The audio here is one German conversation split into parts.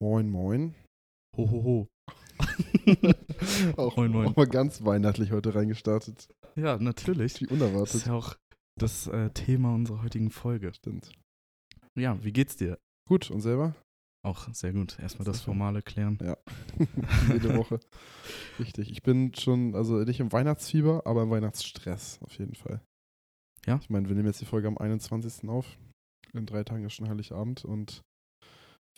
Moin, moin. Ho, ho, ho. auch, Moin, moin. auch mal ganz weihnachtlich heute reingestartet. Ja, natürlich. Wie Das unerwartet. ist ja auch das äh, Thema unserer heutigen Folge. Stimmt. Ja, wie geht's dir? Gut, und selber? Auch sehr gut. Erstmal das. Formale klären. Jede Woche. Richtig. Ich bin schon, also nicht im Weihnachtsfieber, aber im Weihnachtsstress auf jeden Fall. Ja? Ich meine, wir nehmen jetzt die Folge am 21. auf. In drei Tagen ist schon Heiligabend und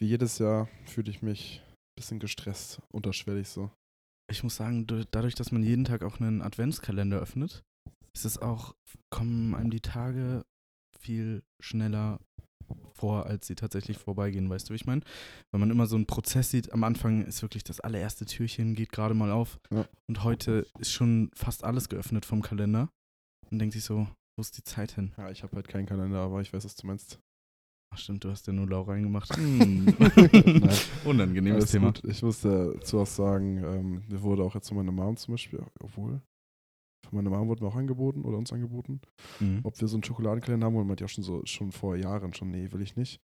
wie jedes Jahr fühle ich mich ein bisschen gestresst, unterschwellig so. Ich muss sagen, du- dadurch, dass man jeden Tag auch einen Adventskalender öffnet, ist es auch, kommen einem die Tage viel schneller vor, als sie tatsächlich vorbeigehen, weißt du, wie ich meine? Wenn man immer so einen Prozess sieht, am Anfang ist wirklich das allererste Türchen, geht gerade mal auf Ja. und heute ist schon fast alles geöffnet vom Kalender und denkt sich so, wo ist die Zeit hin? Ja, ich habe halt keinen Kalender, aber ich weiß, was du meinst. Ach stimmt, du hast ja nur Lau reingemacht. Hm. Unangenehmes Alles Thema. gut. Ich muss dazu auch sagen, ähm, mir wurde auch jetzt von meiner Mom zum Beispiel, obwohl, von meiner Mom wurde mir auch angeboten oder uns angeboten, Mhm. ob wir so einen Schokoladenkalender haben wollen. Meint ja auch schon so, schon vor Jahren schon, nee, will ich nicht.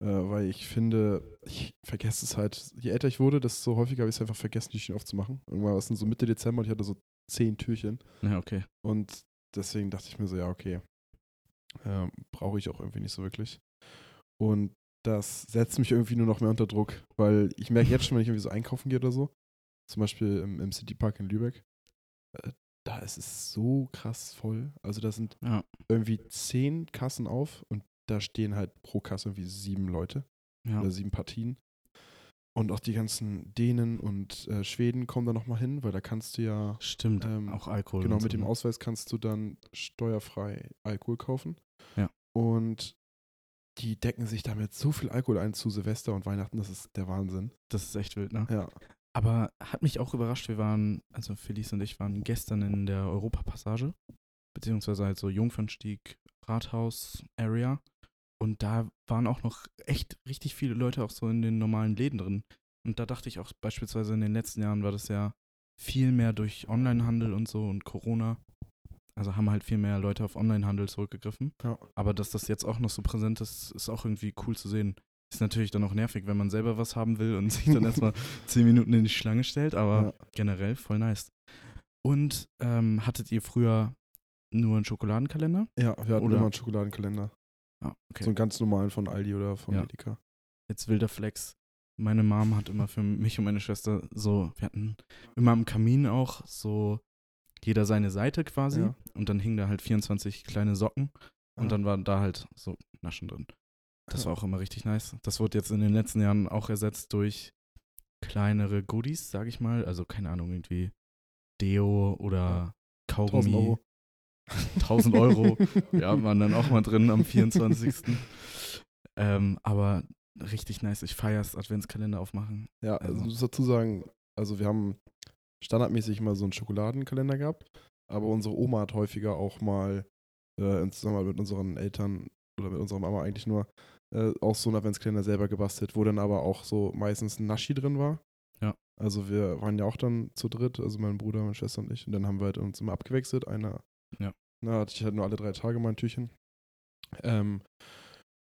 Äh, weil ich finde, ich vergesse es halt, je älter ich wurde, desto häufiger habe ich es einfach vergessen, die Türchen aufzumachen. Irgendwann war es dann so Mitte Dezember und ich hatte so zehn Türchen. Ja, okay. Und deswegen dachte ich mir so, ja, okay, ähm, brauche ich auch irgendwie nicht so wirklich. Und das setzt mich irgendwie nur noch mehr unter Druck, weil ich merke jetzt schon, wenn ich irgendwie so einkaufen gehe oder so, zum Beispiel im, im Citypark in Lübeck, äh, da ist es so krass voll. Also da sind Ja. irgendwie zehn Kassen auf und da stehen halt pro Kasse irgendwie sieben Leute Ja. oder sieben Partien. Und auch die ganzen Dänen und äh, Schweden kommen da nochmal hin, weil da kannst du ja Stimmt, Ähm, auch Alkohol. Genau, mit so, dem ne? Ausweis kannst du dann steuerfrei Alkohol kaufen. Ja. Und die decken sich damit so viel Alkohol ein zu Silvester und Weihnachten, das ist der Wahnsinn. Das ist echt wild, ne? Ja. Aber hat mich auch überrascht, wir waren, also Felice und ich waren gestern in der Europapassage, beziehungsweise halt so Jungfernstieg, Rathaus, Area. Und da waren auch noch echt richtig viele Leute auch so in den normalen Läden drin. Und da dachte ich auch beispielsweise in den letzten Jahren war das ja viel mehr durch Onlinehandel und so und Corona. Also haben halt viel mehr Leute auf Onlinehandel zurückgegriffen. Ja. Aber dass das jetzt auch noch so präsent ist, ist auch irgendwie cool zu sehen. Ist natürlich dann auch nervig, wenn man selber was haben will und sich dann erstmal zehn Minuten in die Schlange stellt, aber Ja. generell voll nice. Und ähm, hattet ihr früher nur einen Schokoladenkalender? Ja, wir hatten Oder- immer einen Schokoladenkalender. Ah, okay. So einen ganz normalen von Aldi oder von Ja. Edeka. Jetzt wilder Flex. Meine Mom hat immer für mich und meine Schwester so, wir hatten immer am Kamin auch so jeder seine Seite quasi Ja. und dann hingen da halt 24 kleine Socken und Ah. dann waren da halt so Naschen drin. Das Ja. war auch immer richtig nice. Das wurde jetzt in den letzten Jahren auch ersetzt durch kleinere Goodies, sag ich mal. Also keine Ahnung, irgendwie Deo oder 1000 Kaugummi. Euro. 1000 Euro. ja, waren dann auch mal drin am 24. ähm, aber richtig nice. Ich feier's, Adventskalender aufmachen. Ja, also Also- ich muss dazu sagen, also wir haben standardmäßig immer so einen Schokoladenkalender gehabt, aber unsere Oma hat häufiger auch mal äh, in Zusammenarbeit mit unseren Eltern oder mit unserer Mama eigentlich nur äh, auch so einen Adventskalender selber gebastelt, wo dann aber auch so meistens ein Naschi drin war. Ja. Also wir waren ja auch dann zu dritt, also mein Bruder, meine Schwester und ich, und dann haben wir halt uns immer abgewechselt. Einer, Ja. na, hatte ich halt nur alle drei Tage mein Türchen. Ähm,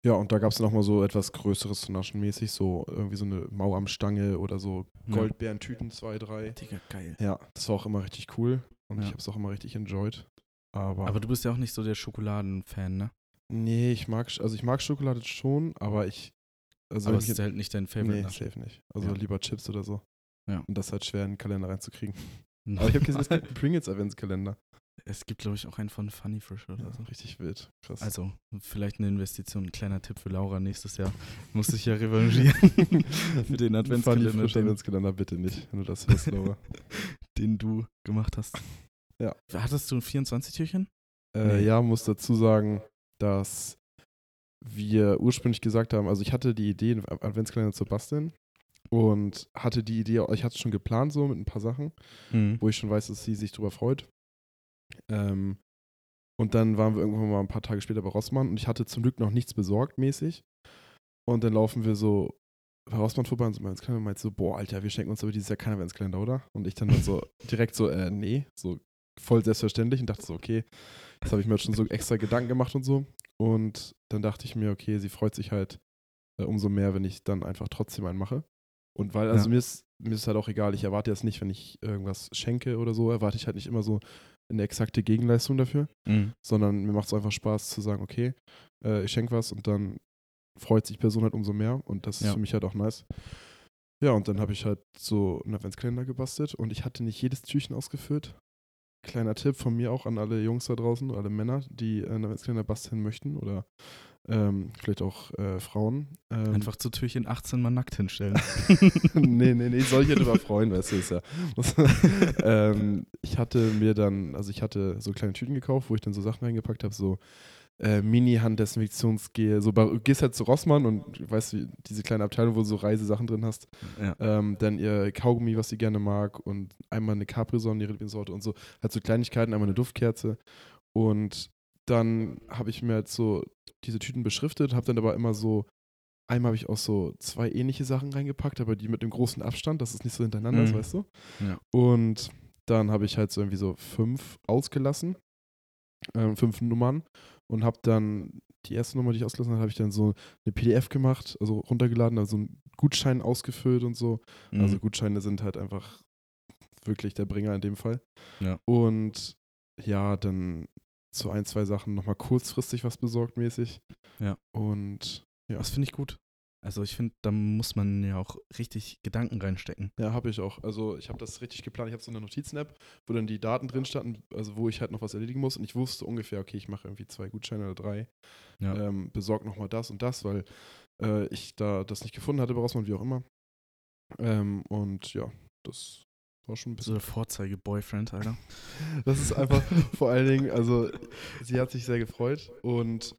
ja, und da gab es nochmal so etwas Größeres zu naschen mäßig, so irgendwie so eine Mau am Stange oder so. Goldbeerentüten, zwei, drei. Digga, geil. Ja, das war auch immer richtig cool und ich Ja. habe es auch immer richtig enjoyed. Aber, Aber du bist ja auch nicht so der Schokoladenfan, ne? nee, ich mag, also ich mag Schokolade schon, aber ich, also aber es ich ist halt nicht dein Favorite. nee, Naschi. safe nicht. Also Ja. lieber Chips oder so. Ja. Und das ist halt schwer in den Kalender reinzukriegen. Aber ich habe gesehen, es gibt einen Pringles Adventskalender. Es gibt, glaube ich, auch einen von Funny Frisch oder Ja, so. richtig wild. Krass. Also, vielleicht eine Investition, ein kleiner Tipp für Laura nächstes Jahr. Muss sich ja revanchieren für den Funny Adventskalender, Frisch den, Adventskalender bitte nicht, wenn du das hörst, Laura. den du gemacht hast. Ja. Hattest du ein 24-Türchen? Äh, Nee. Ja, muss dazu sagen, dass wir ursprünglich gesagt haben, also ich hatte die Idee, einen Adventskalender zu basteln und hatte die Idee, ich hatte es schon geplant so mit ein paar Sachen, Mhm. wo ich schon weiß, dass sie sich drüber freut. Ähm, und dann waren wir irgendwann mal ein paar Tage später bei Rossmann und ich hatte zum Glück noch nichts besorgt mäßig. Und dann laufen wir so bei Rossmann vorbei und so Adventskalender und meint so, boah, Alter, wir schenken uns aber dieses Jahr keinen Adventskalender, oder? Und ich dann, dann so direkt so, äh, nee, so voll selbstverständlich und dachte so, okay, jetzt habe ich mir jetzt schon so extra Gedanken gemacht und so. Und dann dachte ich mir, okay, sie freut sich halt äh, umso mehr, wenn ich dann einfach trotzdem einen mache. Und weil, also Ja. mir ist, mir ist halt auch egal, ich erwarte jetzt nicht, wenn ich irgendwas schenke oder so, erwarte ich halt nicht immer so eine exakte Gegenleistung dafür, Mhm. sondern mir macht es einfach Spaß zu sagen, okay, äh, ich schenke was und dann freut sich die Person halt umso mehr und das ist Ja. für mich halt auch nice. Ja, und dann habe ich halt so einen Adventskalender gebastelt und ich hatte nicht jedes Türchen ausgefüllt. Kleiner Tipp von mir auch an alle Jungs da draußen, alle Männer, die einen Adventskalender basteln möchten oder ähm, vielleicht auch äh, Frauen. Ähm, Einfach zu Türchen 18 mal nackt hinstellen. nee, nee, nee, soll ich ja drüber freuen, weißt du, ist ja. ähm, ich hatte mir dann, also ich hatte so kleine Tüten gekauft, wo ich dann so Sachen reingepackt habe, so äh, Mini-Handdesinfektionsgel, so bei, gehst halt zu Rossmann und weißt du, diese kleine Abteilung, wo du so Reisesachen drin hast, ja. ähm, dann ihr Kaugummi, was sie gerne mag und einmal eine Capri-Sonne, ihre Lieblingssorte und so, halt so Kleinigkeiten, einmal eine Duftkerze und dann habe ich mir halt so diese Tüten beschriftet, habe dann aber immer so Einmal habe ich auch so zwei ähnliche Sachen reingepackt, aber die mit einem großen Abstand, dass es nicht so hintereinander ist, Mhm. weißt du? Ja. Und dann habe ich halt so irgendwie so fünf ausgelassen, ähm, fünf Nummern und habe dann die erste Nummer, die ich ausgelassen habe, habe ich dann so eine PDF gemacht, also runtergeladen, also einen Gutschein ausgefüllt und so. Mhm. Also Gutscheine sind halt einfach wirklich der Bringer in dem Fall. Ja. Und ja, dann zu ein, zwei Sachen nochmal kurzfristig was besorgt mäßig. Ja. Und ja. Das finde ich gut. Also ich finde, da muss man ja auch richtig Gedanken reinstecken. Ja, habe ich auch. Also ich habe das richtig geplant. Ich habe so eine Notizen-App, wo dann die Daten drin standen, also wo ich halt noch was erledigen muss. Und ich wusste ungefähr, okay, ich mache irgendwie zwei Gutscheine oder drei. Ja. Ähm, besorg nochmal das und das, weil äh, ich da das nicht gefunden hatte bei Rossmann, wie auch immer. Ähm, und ja, das war schon ein So bisschen. der Vorzeige-Boyfriend, Alter. Das ist einfach vor allen Dingen, also sie hat sich sehr gefreut und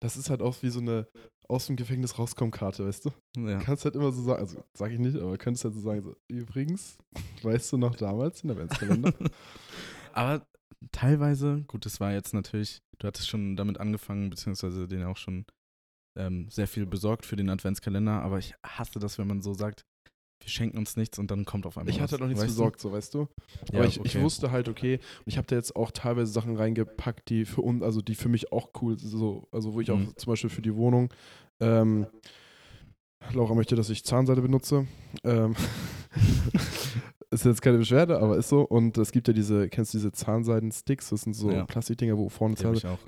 das ist halt auch wie so eine aus dem Gefängnis rauskommen Karte, weißt du? Ja. Du kannst halt immer so sagen, also sag ich nicht, aber könntest halt so sagen, so, übrigens, weißt du noch damals in der Adventskalender? Aber teilweise, gut, das war jetzt natürlich, du hattest schon damit angefangen, beziehungsweise den auch schon ähm, sehr viel besorgt für den Adventskalender, aber ich hasse das, wenn man so sagt, wir schenken uns nichts und dann kommt auf einmal ich hatte was, noch nichts besorgt, so weißt du. Ja, aber ich, ich okay. wusste halt, okay, und ich habe da jetzt auch teilweise Sachen reingepackt, die für uns, also die für mich auch cool sind, so, also wo ich Mhm. auch zum Beispiel für die Wohnung, ähm, Laura möchte, dass ich Zahnseide benutze. Ähm, ist jetzt keine Beschwerde, aber ist so. Und es gibt ja diese, kennst du diese Zahnseiden-Sticks? Das sind so Ja. Plastikdinger, wo vorne Die hab ich auch.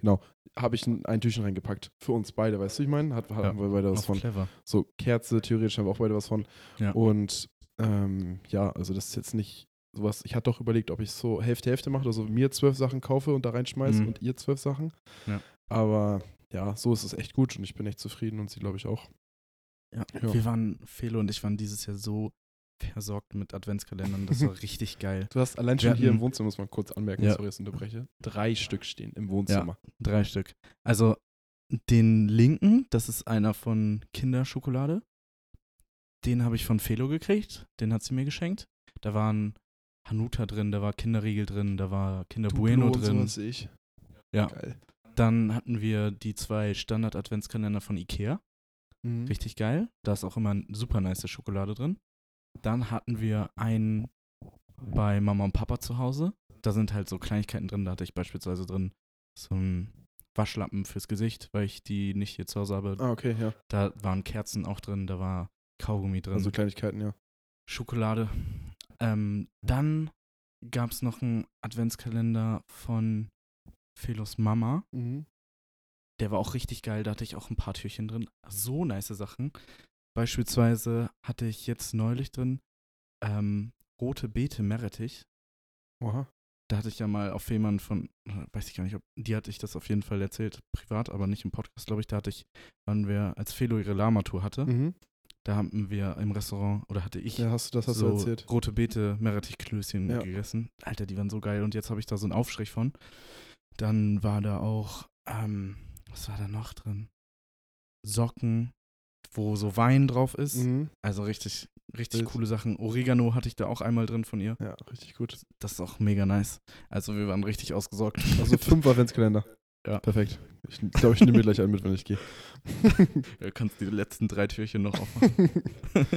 Habe ich ein, ein Türchen reingepackt. Für uns beide, weißt du, ich meine? Hat, haben wir beide was Auch von. clever. So Kerze, theoretisch haben wir auch beide was von. Ja. Und ähm, ja, also das ist jetzt nicht sowas. Ich hatte doch überlegt, ob ich so Hälfte Hälfte mache, also mir zwölf Sachen kaufe und da reinschmeiße Mhm. und ihr zwölf Sachen. Ja. Aber ja, so ist es echt gut und ich bin echt zufrieden und sie glaube ich auch. Ja. Ja. Wir waren, Felo und ich waren dieses Jahr so versorgt mit Adventskalendern, das war richtig geil. Du hast allein schon hier im hatten- Wohnzimmer, muss man kurz anmerken, Ja. sorry, dass ich unterbreche, drei Stück stehen im Wohnzimmer. Drei Stück. Also den linken, das ist einer von Kinderschokolade. Den habe ich von Felo gekriegt. Den hat sie mir geschenkt. Da waren Hanuta drin, da war Kinderriegel drin, da war Kinder Bueno Duplo und drin. sowas sehe ich. Ja. Geil. Dann hatten wir die zwei Standard-Adventskalender von Ikea. Mhm. Richtig geil. Da ist auch immer super nice Schokolade drin. Dann hatten wir einen bei Mama und Papa zu Hause. Da sind halt so Kleinigkeiten drin. Da hatte ich beispielsweise drin so einen Waschlappen fürs Gesicht, weil ich die nicht hier zu Hause habe. Ah, okay, ja. Da waren Kerzen auch drin, da war Kaugummi drin, Also Kleinigkeiten, ja. Schokolade. Ähm, dann gab es noch einen Adventskalender von Felos Mama. Mhm. Der war auch richtig geil, da hatte ich auch ein paar Türchen drin. So nice Sachen. Beispielsweise hatte ich jetzt neulich drin ähm, rote Beete Meerrettich. Oha. Da hatte ich ja mal auf Fehmarn von, äh, weiß ich gar nicht, ob, die hatte ich das auf jeden Fall erzählt, privat, aber nicht im Podcast, glaube ich. Da hatte ich, wann wir, als Felo ihre Lama-Tour hatte, Mhm. da haben wir im Restaurant, oder hatte ich Ja, hast du, das hast so du erzählt. rote Beete Meerrettich-Klößchen Ja. gegessen. Alter, die waren so geil und jetzt habe ich da so einen Aufstrich von. Dann war da auch, ähm, was war da noch drin? Socken, wo so Wein drauf ist. Mhm. Also richtig, richtig Wild. coole Sachen. Oregano hatte ich da auch einmal drin von ihr. Ja, richtig gut. Das ist auch mega nice. Also wir waren richtig ausgesorgt. Also fünf Adventskalender. Ja. Perfekt. Ich glaube, ich nehme mir gleich einen mit, wenn ich gehe. Du kannst die letzten drei Türchen noch aufmachen.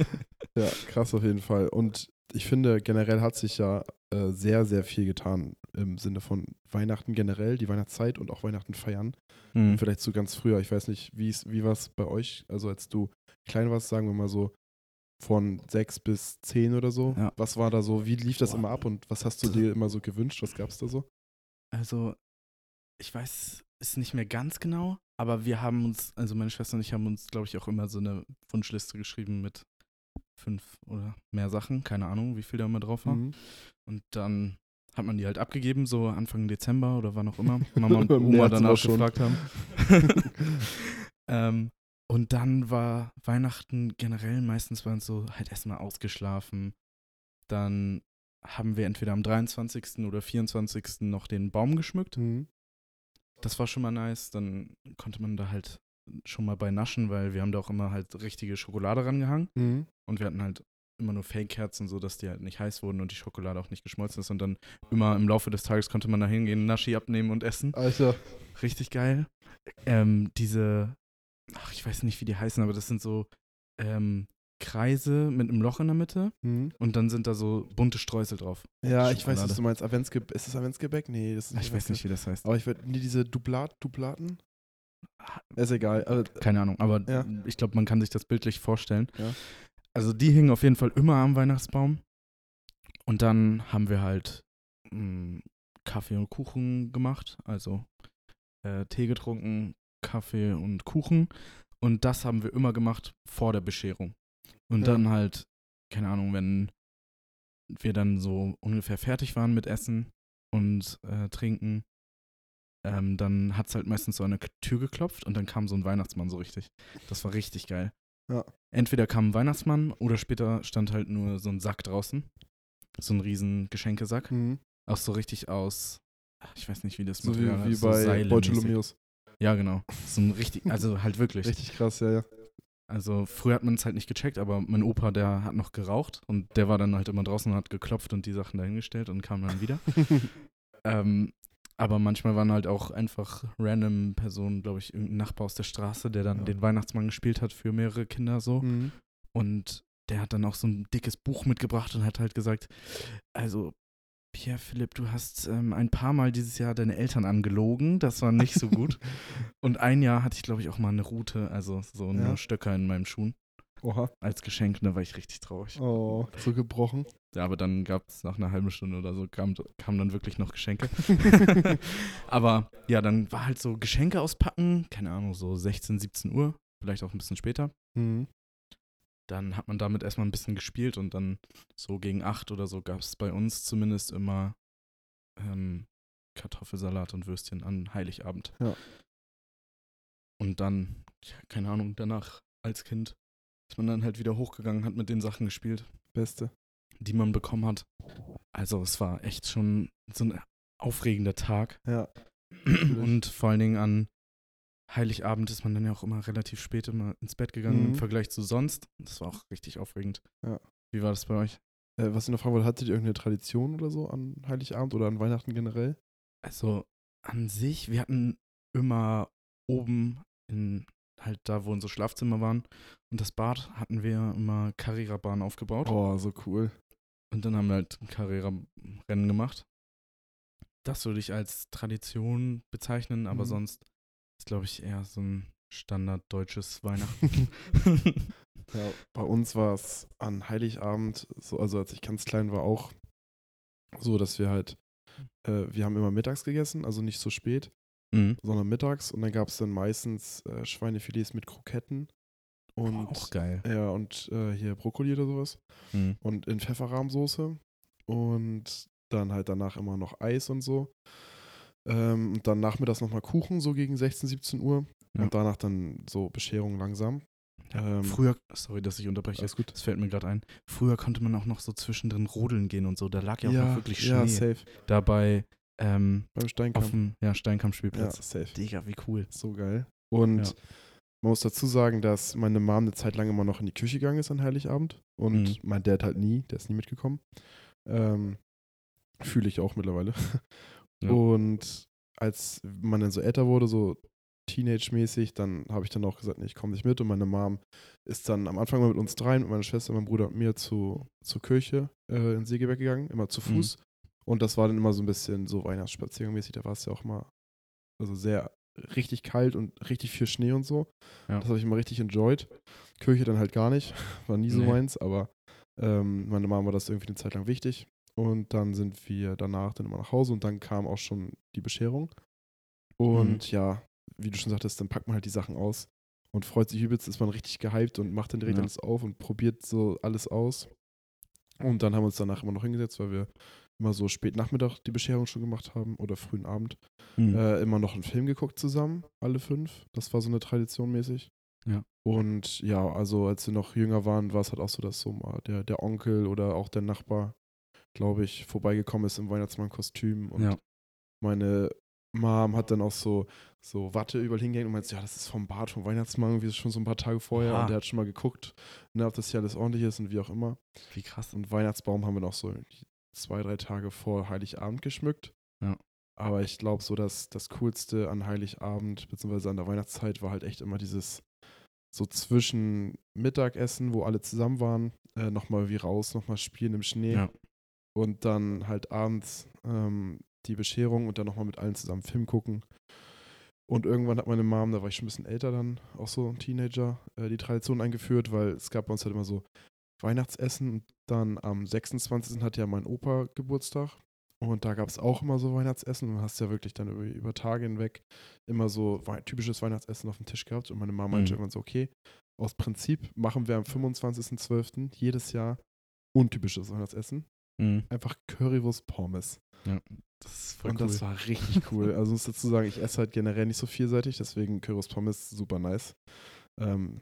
ja, krass auf jeden Fall. Und ich finde, generell hat sich ja äh, sehr, sehr viel getan im Sinne von Weihnachten generell, die Weihnachtszeit und auch Weihnachten feiern. Mhm. Vielleicht so ganz früher, ich weiß nicht, wie wie war es bei euch? Also als du klein warst, sagen wir mal so von sechs bis zehn oder so. Ja. Was war da so? Wie lief das Boah. immer ab und was hast du dir immer so gewünscht? Was gab es da so? Also, ich weiß es nicht mehr ganz genau, aber wir haben uns, also meine Schwester und ich haben uns, glaube ich, auch immer so eine Wunschliste geschrieben mit fünf oder mehr Sachen. Keine Ahnung, wie viel da immer drauf war. Mhm. Und dann hat man die halt abgegeben, so Anfang Dezember oder wann auch immer. Mama und Oma danach gefragt haben. ähm, und dann war Weihnachten generell meistens bei uns so halt erstmal ausgeschlafen. Dann haben wir entweder am 23. oder 24. noch den Baum geschmückt. Mhm. Das war schon mal nice. Dann konnte man da halt schon mal bei naschen, weil wir haben da auch immer halt richtige Schokolade rangehangen. Mhm. Und wir hatten halt immer nur Fake-Kerzen, so dass die halt nicht heiß wurden und die Schokolade auch nicht geschmolzen ist. Und dann immer im Laufe des Tages konnte man da hingehen, Naschi abnehmen und essen. Alter. Richtig geil. Ähm, diese, ach, ich weiß nicht, wie die heißen, aber das sind so ähm, Kreise mit einem Loch in der Mitte Mhm. und dann sind da so bunte Streusel drauf. Ja, ich weiß, was du meinst. Adventsgebäck. Ist das Adventsgebäck? Nee, das ist Ich weiß nicht, wie das heißt. Aber ich würde nie diese Dublat, Dublaten. Ist egal. Also, Keine Ahnung, aber Ja. ich glaube, man kann sich das bildlich vorstellen. Ja. Also die hingen auf jeden Fall immer am Weihnachtsbaum. Und dann haben wir halt mh, Kaffee und Kuchen gemacht. Also äh, Tee getrunken, Kaffee und Kuchen. Und das haben wir immer gemacht vor der Bescherung. Und Ja. dann halt, keine Ahnung, wenn wir dann so ungefähr fertig waren mit Essen und äh, Trinken, ähm, dann hat es halt meistens so an der Tür geklopft und dann kam so ein Weihnachtsmann so richtig. Das war richtig geil. Ja. Entweder kam ein Weihnachtsmann oder später stand halt nur so ein Sack draußen. So ein riesen Geschenkesack. mhm. Auch so richtig aus, ich weiß nicht, wie das So wie, Material wie heißt, so bei seilemäßig. Bartholomeus. Ja, genau. So ein richtig, also halt wirklich. Richtig krass, ja, ja. Also früher hat man es halt nicht gecheckt, aber mein Opa, der hat noch geraucht und der war dann halt immer draußen und hat geklopft und die Sachen dahingestellt und kam dann wieder. ähm, aber manchmal waren halt auch einfach random Personen, glaube ich, irgendein Nachbar aus der Straße, der dann Ja. den Weihnachtsmann gespielt hat für mehrere Kinder so. mhm. Und der hat dann auch so ein dickes Buch mitgebracht und hat halt gesagt, also Pierre Philipp, du hast ähm, ein paar Mal dieses Jahr deine Eltern angelogen, das war nicht so gut. und ein Jahr hatte ich, glaube ich, auch mal eine Route, also so nur Ja. Stöcker in meinem Schuhen Oha. als Geschenk, da war ich richtig traurig. Oh, so gebrochen. Ja, aber dann gab es nach einer halben Stunde oder so, kam, kamen dann wirklich noch Geschenke. aber ja, dann war halt so Geschenke auspacken, keine Ahnung, so 16, 17 Uhr, vielleicht auch ein bisschen später. mhm. Dann hat man damit erstmal ein bisschen gespielt und dann so gegen 8 oder so gab es bei uns zumindest immer ähm, Kartoffelsalat und Würstchen an Heiligabend. Ja. Und dann, ja, keine Ahnung, danach als Kind ist man dann halt wieder hochgegangen, hat mit den Sachen gespielt. Beste. die man bekommen hat. Also es war echt schon so ein aufregender Tag. Ja. Und vor allen Dingen an Heiligabend ist man dann ja auch immer relativ spät immer ins Bett gegangen Mhm. im Vergleich zu sonst. Das war auch richtig aufregend. Ja. Wie war das bei euch? Äh, was ich noch fragen wollte, hattet ihr irgendeine Tradition oder so an Heiligabend oder an Weihnachten generell? Also an sich, wir hatten immer oben in halt da, wo unsere Schlafzimmer waren und das Bad hatten wir immer Carrera-Bahn aufgebaut. Oh, so cool. Und dann haben wir halt Carrera-Rennen gemacht. Das würde ich als Tradition bezeichnen, aber Mhm. sonst ist, glaube ich, eher so ein standarddeutsches Weihnachten. Ja, bei uns war es an Heiligabend, so, also als ich ganz klein war, auch so, dass wir halt, äh, wir haben immer mittags gegessen, also nicht so spät, mhm. sondern mittags und dann gab es dann meistens äh, Schweinefilets mit Kroketten und Auch geil. ja und äh, hier Brokkoli oder sowas Mhm. und in Pfefferrahmsoße und dann halt danach immer noch Eis und so. Ähm, und dann nachmittags nochmal Kuchen, so gegen 16, 17 Uhr. Ja. Und danach dann so Bescherung langsam. Ähm, Früher, sorry, dass ich unterbreche, Alles gut. das fällt mir gerade ein. Früher konnte man auch noch so zwischendrin rodeln gehen und so. Da lag ja auch noch wirklich Schnee. ja, safe. Dabei ähm, Beim auf Steinkampf. dem ja, Ja, Steinkampfspielplatz. safe. Digga, wie cool. So geil. Und Ja. man muss dazu sagen, dass meine Mom eine Zeit lang immer noch in die Küche gegangen ist an Heiligabend. Und Mhm. mein Dad halt nie, der ist nie mitgekommen. Ähm, Fühle ich auch mittlerweile. Ja. Und als man dann so älter wurde, so Teenage-mäßig, dann habe ich dann auch gesagt, nee, ich komme nicht mit. Und meine Mom ist dann am Anfang mal mit uns dreien, mit meiner Schwester, meinem Bruder und mir zu, zur Kirche äh, in Segeberg gegangen, immer zu Mhm. Und das war dann immer so ein bisschen so Weihnachtsspaziergang-mäßig. Da war es ja auch mal also sehr richtig kalt und richtig viel Schnee und so. Ja. Das habe ich immer richtig enjoyed. Kirche dann halt gar nicht, war nie so Nee. meins, aber ähm, meine Mama war das irgendwie eine Zeit lang wichtig. Und dann sind wir danach dann immer nach Hause und dann kam auch schon die Bescherung. Und ja, wie du schon sagtest, dann packt man halt die Sachen aus und freut sich übelst, ist man richtig gehypt und macht dann direkt Ja. alles auf und probiert so alles aus. Und dann haben wir uns danach immer noch hingesetzt, weil wir immer so spät Nachmittag die Bescherung schon gemacht haben oder frühen Abend. Mhm. Äh, immer noch einen Film geguckt zusammen, alle fünf. Das war so eine Tradition mäßig. Ja. Und ja, also als wir noch jünger waren, war es halt auch so, dass so mal der, der Onkel oder auch der Nachbar, glaube ich, vorbeigekommen ist im Weihnachtsmann-Kostüm. Und Ja. meine Mom hat dann auch so, so Watte überall hingehängt und meinte, ja, das ist vom Bart vom Weihnachtsmann, irgendwie schon so ein paar Tage vorher. Oha. Und der hat schon mal geguckt, ne, ob das hier alles ordentlich ist und wie auch immer. Wie krass. Und Weihnachtsbaum haben wir noch so zwei, drei Tage vor Heiligabend geschmückt. Ja. Aber ich glaube, so dass das Coolste an Heiligabend bzw. an der Weihnachtszeit war halt echt immer dieses so zwischen Mittagessen, wo alle zusammen waren, äh, nochmal wie raus, nochmal spielen im Schnee Ja. und dann halt abends ähm, die Bescherung und dann nochmal mit allen zusammen Film gucken. Und irgendwann hat meine Mom, da war ich schon ein bisschen älter dann, auch so ein Teenager, äh, die Tradition eingeführt, weil es gab bei uns halt immer so Weihnachtsessen und dann am 26. hat ja mein Opa Geburtstag und da gab es auch immer so Weihnachtsessen und du hast ja wirklich dann über, über Tage hinweg immer so wei- typisches Weihnachtsessen auf dem Tisch gehabt und meine Mama meinte Mhm. irgendwann so, okay, aus Prinzip machen wir am 25.12. jedes Jahr untypisches Weihnachtsessen. Mhm. Einfach Currywurst Pommes. Das ist voll und cool. das war richtig cool. Also muss dazu sagen, ich esse halt generell nicht so vielseitig, deswegen Currywurst Pommes super nice. Ähm,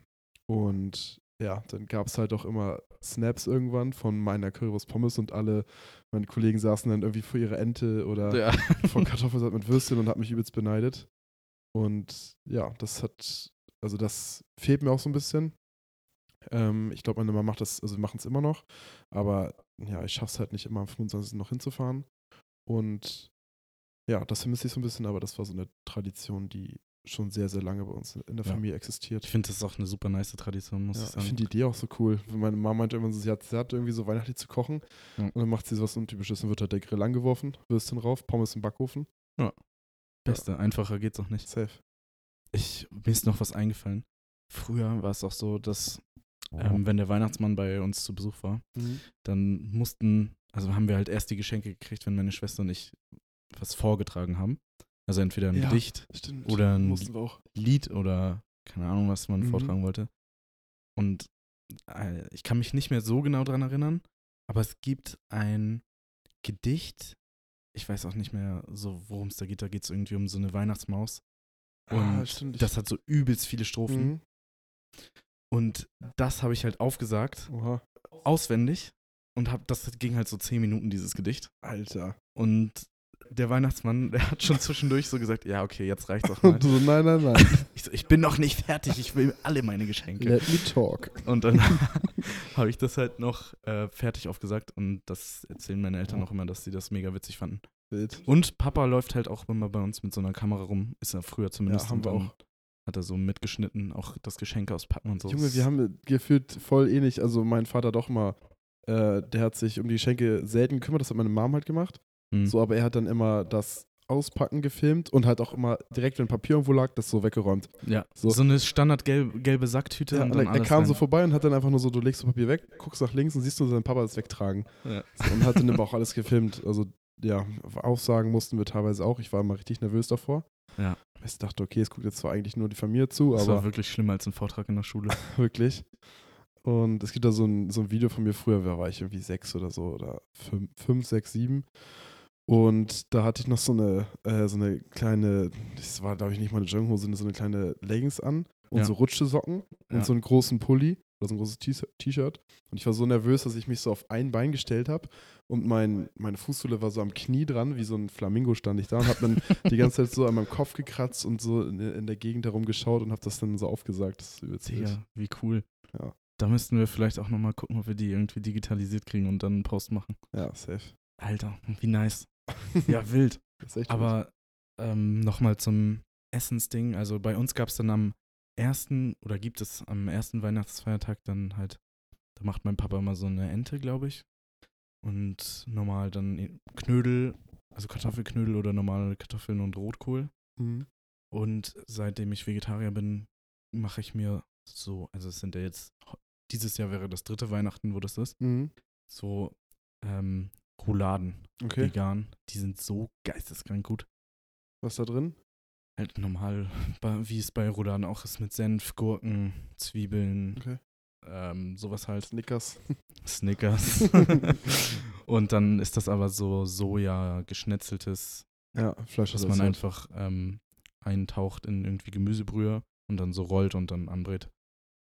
und ja, dann gab es halt auch immer Snaps irgendwann von meiner Currywurst Pommes und alle meine Kollegen saßen dann irgendwie vor ihrer Ente oder ja. vor Kartoffelsalat mit Würstchen und hat mich übelst beneidet. Und ja, das hat, also das fehlt mir auch so ein bisschen. Ähm, ich glaube, meine Mama macht das, also wir machen es immer noch, aber ja, ich schaffe es halt nicht immer am 25. noch hinzufahren. Und ja, das vermisse ich so ein bisschen, aber das war so eine Tradition, die schon sehr, sehr lange bei uns in der Ja. Familie existiert. Ich finde, das ist auch eine super nice Tradition, muss Ja, ich ich sagen. finde die Idee auch so cool. Meine Mama meinte immer sie hat, sie hat irgendwie so weihnachtlich zu kochen Ja. und dann macht sie sowas Untypisches. Dann wird halt der Grill angeworfen, Würstchen rauf, Pommes im Backofen. Beste, einfacher geht's auch nicht. Safe. Ich, mir ist noch was eingefallen. Früher war es auch so, dass, Oh. ähm, wenn der Weihnachtsmann bei uns zu Besuch war, Mhm. dann mussten, also haben wir halt erst die Geschenke gekriegt, wenn meine Schwester und ich was vorgetragen haben. Also entweder ein Ja. Gedicht, Stimmt. Oder ein-. Lied oder keine Ahnung, was man Mhm. vortragen wollte. Und äh, ich kann mich nicht mehr so genau dran erinnern, aber es gibt ein Gedicht. Ich weiß auch nicht mehr so, worum es da geht. Da geht es irgendwie um so eine Weihnachtsmaus. Und ah, stimmt. Das hat so übelst viele Strophen. Mhm. Und das habe ich halt aufgesagt, Oha. auswendig. Und hab, das ging halt so zehn Minuten, dieses Gedicht. Alter. Und der Weihnachtsmann, der hat schon zwischendurch so gesagt, ja, okay, jetzt reicht's auch mal. Und so, nein, nein, nein. Ich so, ich bin noch nicht fertig, ich will alle meine Geschenke. Let me talk. Und dann habe ich das halt noch äh, fertig aufgesagt und das erzählen meine Eltern auch immer, dass sie das mega witzig fanden. Wild. Und Papa läuft halt auch immer bei uns mit so einer Kamera rum, ist er früher zumindest. Ja, haben wir auch. Hat er so mitgeschnitten, auch das Geschenk auspacken und so. Junge, wir haben gefühlt voll ähnlich. Also mein Vater doch mal, äh, der hat sich um die Geschenke selten gekümmert, das hat meine Mom halt gemacht. Hm. So, aber er hat dann immer das Auspacken gefilmt und halt auch immer direkt, wenn Papier irgendwo lag, das so weggeräumt. ja, so. so, eine standard gelbe, Sacktüte Ja, und er, dann er kam rein. so vorbei und hat dann einfach nur so, du legst das Papier weg, guckst nach links und siehst du, sein Papa das wegtragen. Ja. So, und hat dann aber auch alles gefilmt. Also ja, Aufsagen mussten wir teilweise auch. Ich war immer richtig nervös davor. Ja. Ich dachte, okay, es guckt jetzt zwar eigentlich nur die Familie zu, Das war aber wirklich schlimmer als ein Vortrag in der Schule. wirklich. Und es gibt da so ein, so ein Video von mir früher, da war ich irgendwie sechs oder so, oder fünf, fünf sechs, sieben. Und da hatte ich noch so eine, äh, so eine kleine, das war, glaube ich, nicht mal eine Jogginghose, sondern so eine kleine Leggings an und Ja. so Rutschesocken und Ja. so einen großen Pulli oder so ein großes T-Shirt. Und ich war so nervös, dass ich mich so auf ein Bein gestellt habe und mein, meine Fußsohle war so am Knie dran, wie so ein Flamingo stand ich da und habe dann die ganze Zeit so an meinem Kopf gekratzt und so in, in der Gegend herum geschaut und habe das dann so aufgesagt. Das ist übelst. Digga, wie cool. Ja. Da müssten wir vielleicht auch nochmal gucken, ob wir die irgendwie digitalisiert kriegen und dann einen Post machen. Ja, safe. Alter, wie nice. Ja, wild. Aber ähm, nochmal zum Essensding. Also bei uns gab es dann am ersten, oder gibt es am ersten Weihnachtsfeiertag dann halt, da macht mein Papa immer so eine Ente, glaube ich. Und normal dann Knödel, also Kartoffelknödel oder normale Kartoffeln und Rotkohl. Mhm. Und seitdem ich Vegetarier bin, mache ich mir so, also es sind ja jetzt, dieses Jahr wäre das dritte Weihnachten, wo das ist, Mhm. so ähm, Rouladen, Okay. vegan. Die sind so geisteskrank gut. Was da drin? Halt normal, wie es bei Rouladen auch ist, mit Senf, Gurken, Zwiebeln, Okay. ähm, sowas halt. Snickers. Snickers. Und dann ist das aber so Soja geschnetzeltes, ja, Fleisch dass man einfach ähm, eintaucht in irgendwie Gemüsebrühe und dann so rollt und dann anbrät.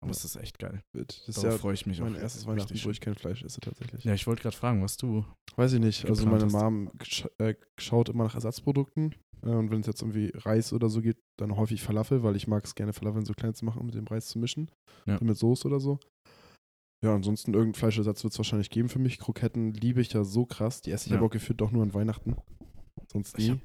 Aber es ist echt geil. Das ist Darauf ja freue ich mich mein auch. erstes richtig Weihnachten, wo schön. ich kein Fleisch esse tatsächlich. Ja, ich wollte gerade fragen, was du. Weiß ich nicht. Also meine. Mom äh, schaut immer nach Ersatzprodukten. Äh, und wenn es jetzt irgendwie Reis oder so gibt, dann häufig Falafel, weil ich mag es gerne, Falafel so klein zu machen und mit dem Reis zu mischen. Ja. Mit Soße oder so. Ja, ansonsten irgendein Fleischersatz wird es wahrscheinlich geben für mich. Kroketten liebe ich ja so krass. Die esse ich Ja. aber auch gefühlt doch nur an Weihnachten. Sonst nie.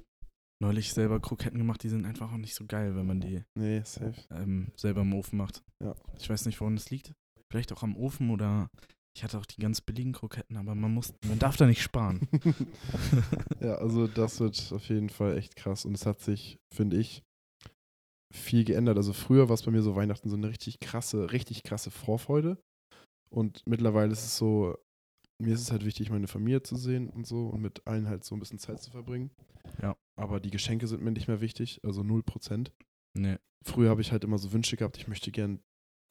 Neulich selber Kroketten gemacht, die sind einfach auch nicht so geil, wenn man die Nee, ähm, selber im Ofen macht. Ja. Ich weiß nicht, woran das liegt. Vielleicht auch am Ofen oder ich hatte auch die ganz billigen Kroketten, aber man muss, man darf da nicht sparen. ja, also das wird auf jeden Fall echt krass. Und es hat sich, finde ich, viel geändert. Also früher war es bei mir so Weihnachten so eine richtig krasse, richtig krasse Vorfreude. Und mittlerweile ist es so, mir ist es halt wichtig, meine Familie zu sehen und so und mit allen halt so ein bisschen Zeit zu verbringen. Ja. Aber die Geschenke sind mir nicht mehr wichtig, also 0%. nee. Früher habe ich halt immer so Wünsche gehabt, ich möchte gern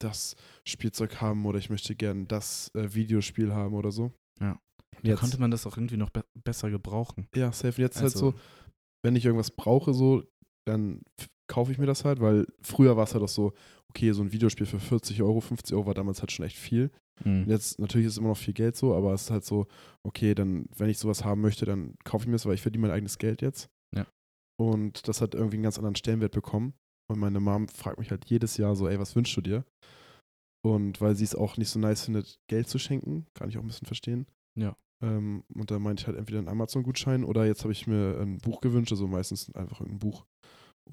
das Spielzeug haben oder ich möchte gern das äh, Videospiel haben oder so. Ja. Und Da Jetzt, konnte man das auch irgendwie noch be besser gebrauchen. ja, safe. Jetzt Also- halt so, wenn ich irgendwas brauche, so, dann kaufe ich mir das halt, weil früher war es halt auch so, okay, so ein Videospiel für 40 Euro, 50 Euro war damals halt schon echt viel. Mhm. Jetzt, natürlich ist es immer noch viel Geld so, aber es ist halt so, okay, dann, wenn ich sowas haben möchte, dann kaufe ich mir das, weil ich verdiene mein eigenes Geld jetzt. Und das hat irgendwie einen ganz anderen Stellenwert bekommen. Und meine Mom fragt mich halt jedes Jahr so, ey, was wünschst du dir? Und weil sie es auch nicht so nice findet, Geld zu schenken, kann ich auch ein bisschen verstehen. Ja. Ähm, und da meinte ich halt entweder einen Amazon-Gutschein oder jetzt habe ich mir ein Buch gewünscht, also meistens einfach irgendein Buch.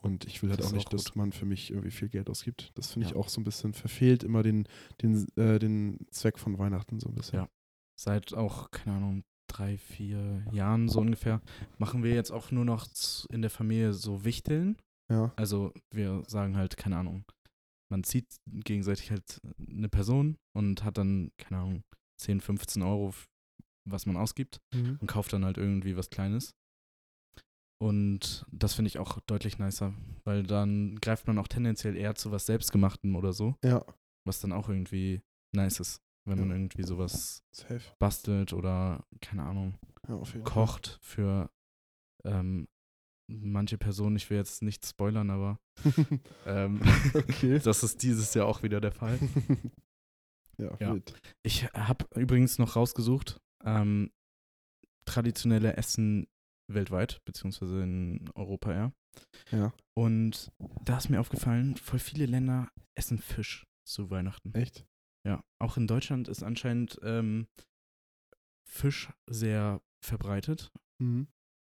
Und ich will halt auch nicht, auch dass man für mich irgendwie viel Geld ausgibt. Das finde ich Ja. auch so ein bisschen verfehlt, immer den, den, äh, den Zweck von Weihnachten so ein bisschen. Ja. Seit auch, keine Ahnung, drei, vier Jahren so ungefähr, machen wir jetzt auch nur noch in der Familie so Wichteln. Ja. Also wir sagen halt, keine Ahnung, man zieht gegenseitig halt eine Person und hat dann, keine Ahnung, 10, 15 Euro, was man ausgibt Mhm. und kauft dann halt irgendwie was Kleines. Und das finde ich auch deutlich nicer, weil dann greift man auch tendenziell eher zu was Selbstgemachtem oder so, Ja, was dann auch irgendwie nice ist, wenn man Ja. irgendwie sowas safe. bastelt oder, keine Ahnung, Ja, kocht für ähm, manche Personen. Ich will jetzt nicht spoilern, aber ähm, okay. das ist dieses Jahr auch wieder der Fall. ja, Ja. wild. Ich habe übrigens noch rausgesucht, ähm, traditionelle Essen weltweit, beziehungsweise in Europa, ja. Ja, Und da ist mir aufgefallen, voll viele Länder essen Fisch zu Weihnachten. echt? Ja, auch in Deutschland ist anscheinend ähm, Fisch sehr verbreitet, Mhm.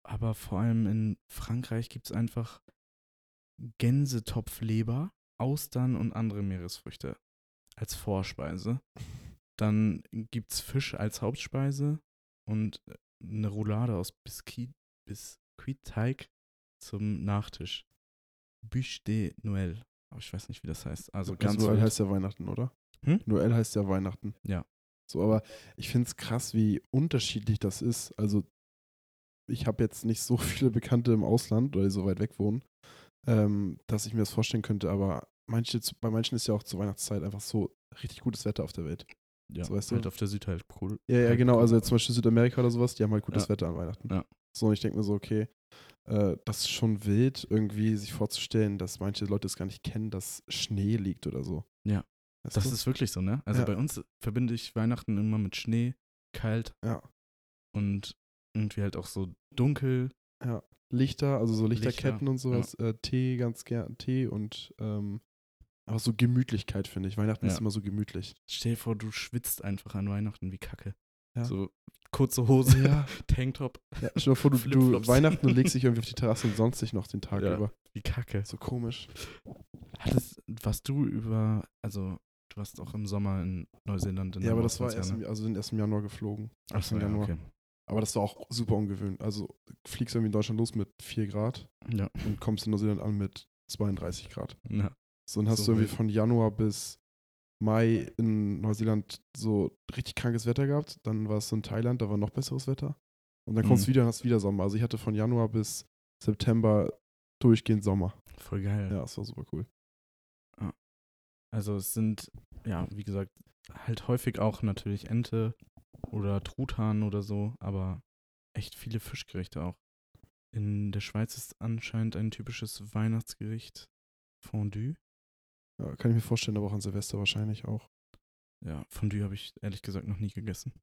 aber vor allem in Frankreich gibt es einfach Gänsetopfleber, Austern und andere Meeresfrüchte als Vorspeise. Dann gibt es Fisch als Hauptspeise und eine Roulade aus Biscuit, Biskuitteig zum Nachtisch. Bûche de Noël. Aber ich weiß nicht, wie das heißt. Also ganz wild. heißt ja Weihnachten, oder? Hm? Noel heißt ja Weihnachten. Ja. So, aber ich finde es krass, wie unterschiedlich das ist. Also, ich habe jetzt nicht so viele Bekannte im Ausland, oder die so weit weg wohnen, ähm, dass ich mir das vorstellen könnte, aber manche, bei manchen ist ja auch zur Weihnachtszeit einfach so richtig gutes Wetter auf der Welt. ja, so weißt du? halt auf der Süd halt cool. Ja, ja, halt genau. Also jetzt zum Beispiel Südamerika oder sowas, die haben halt gutes Ja. Wetter an Weihnachten. Ja. So, und ich denke mir so, okay, äh, das ist schon wild, irgendwie sich vorzustellen, dass manche Leute es gar nicht kennen, dass Schnee liegt oder so. Ja. Weißt Das du? ist wirklich so, ne? Also Ja. bei uns verbinde ich Weihnachten immer mit Schnee, kalt Ja. und irgendwie halt auch so dunkel. Lichter, also so Lichterketten Lichter, und sowas, äh, Tee ganz gern, Tee und ähm, aber so Gemütlichkeit, finde ich. Weihnachten Ja. ist immer so gemütlich. Stell dir vor, du schwitzt einfach an Weihnachten wie Kacke. Ja. So kurze Hose, Ja. Tanktop, ja. Stell dir vor, du, du. Weihnachten und legst dich irgendwie auf die Terrasse und sonst dich noch den Tag Ja. über. wie Kacke. So komisch. Hattest, warst du über, also du warst auch im Sommer in Neuseeland in Ja, aber das war erst, ne? im, also sind erst im Januar geflogen. Ach so, ja, Januar. okay. Aber das war auch super ungewöhnlich. Also fliegst irgendwie in Deutschland los mit 4 Grad Ja, und kommst in Neuseeland an mit 32 Grad. Ja. So, dann hast So du irgendwie von Januar bis Mai in Neuseeland so richtig krankes Wetter gehabt. Dann war es so in Thailand, da war noch besseres Wetter. Und dann kommst du Mhm. wieder und hast wieder Sommer. Also ich hatte von Januar bis September durchgehend Sommer. Voll geil. Ja, das war super cool. Also es sind, ja, wie gesagt, halt häufig auch natürlich Ente oder Truthahn oder so, aber echt viele Fischgerichte auch. In der Schweiz ist anscheinend ein typisches Weihnachtsgericht Fondue. Ja, kann ich mir vorstellen, aber auch an Silvester wahrscheinlich auch. Ja, Fondue habe ich ehrlich gesagt noch nie gegessen.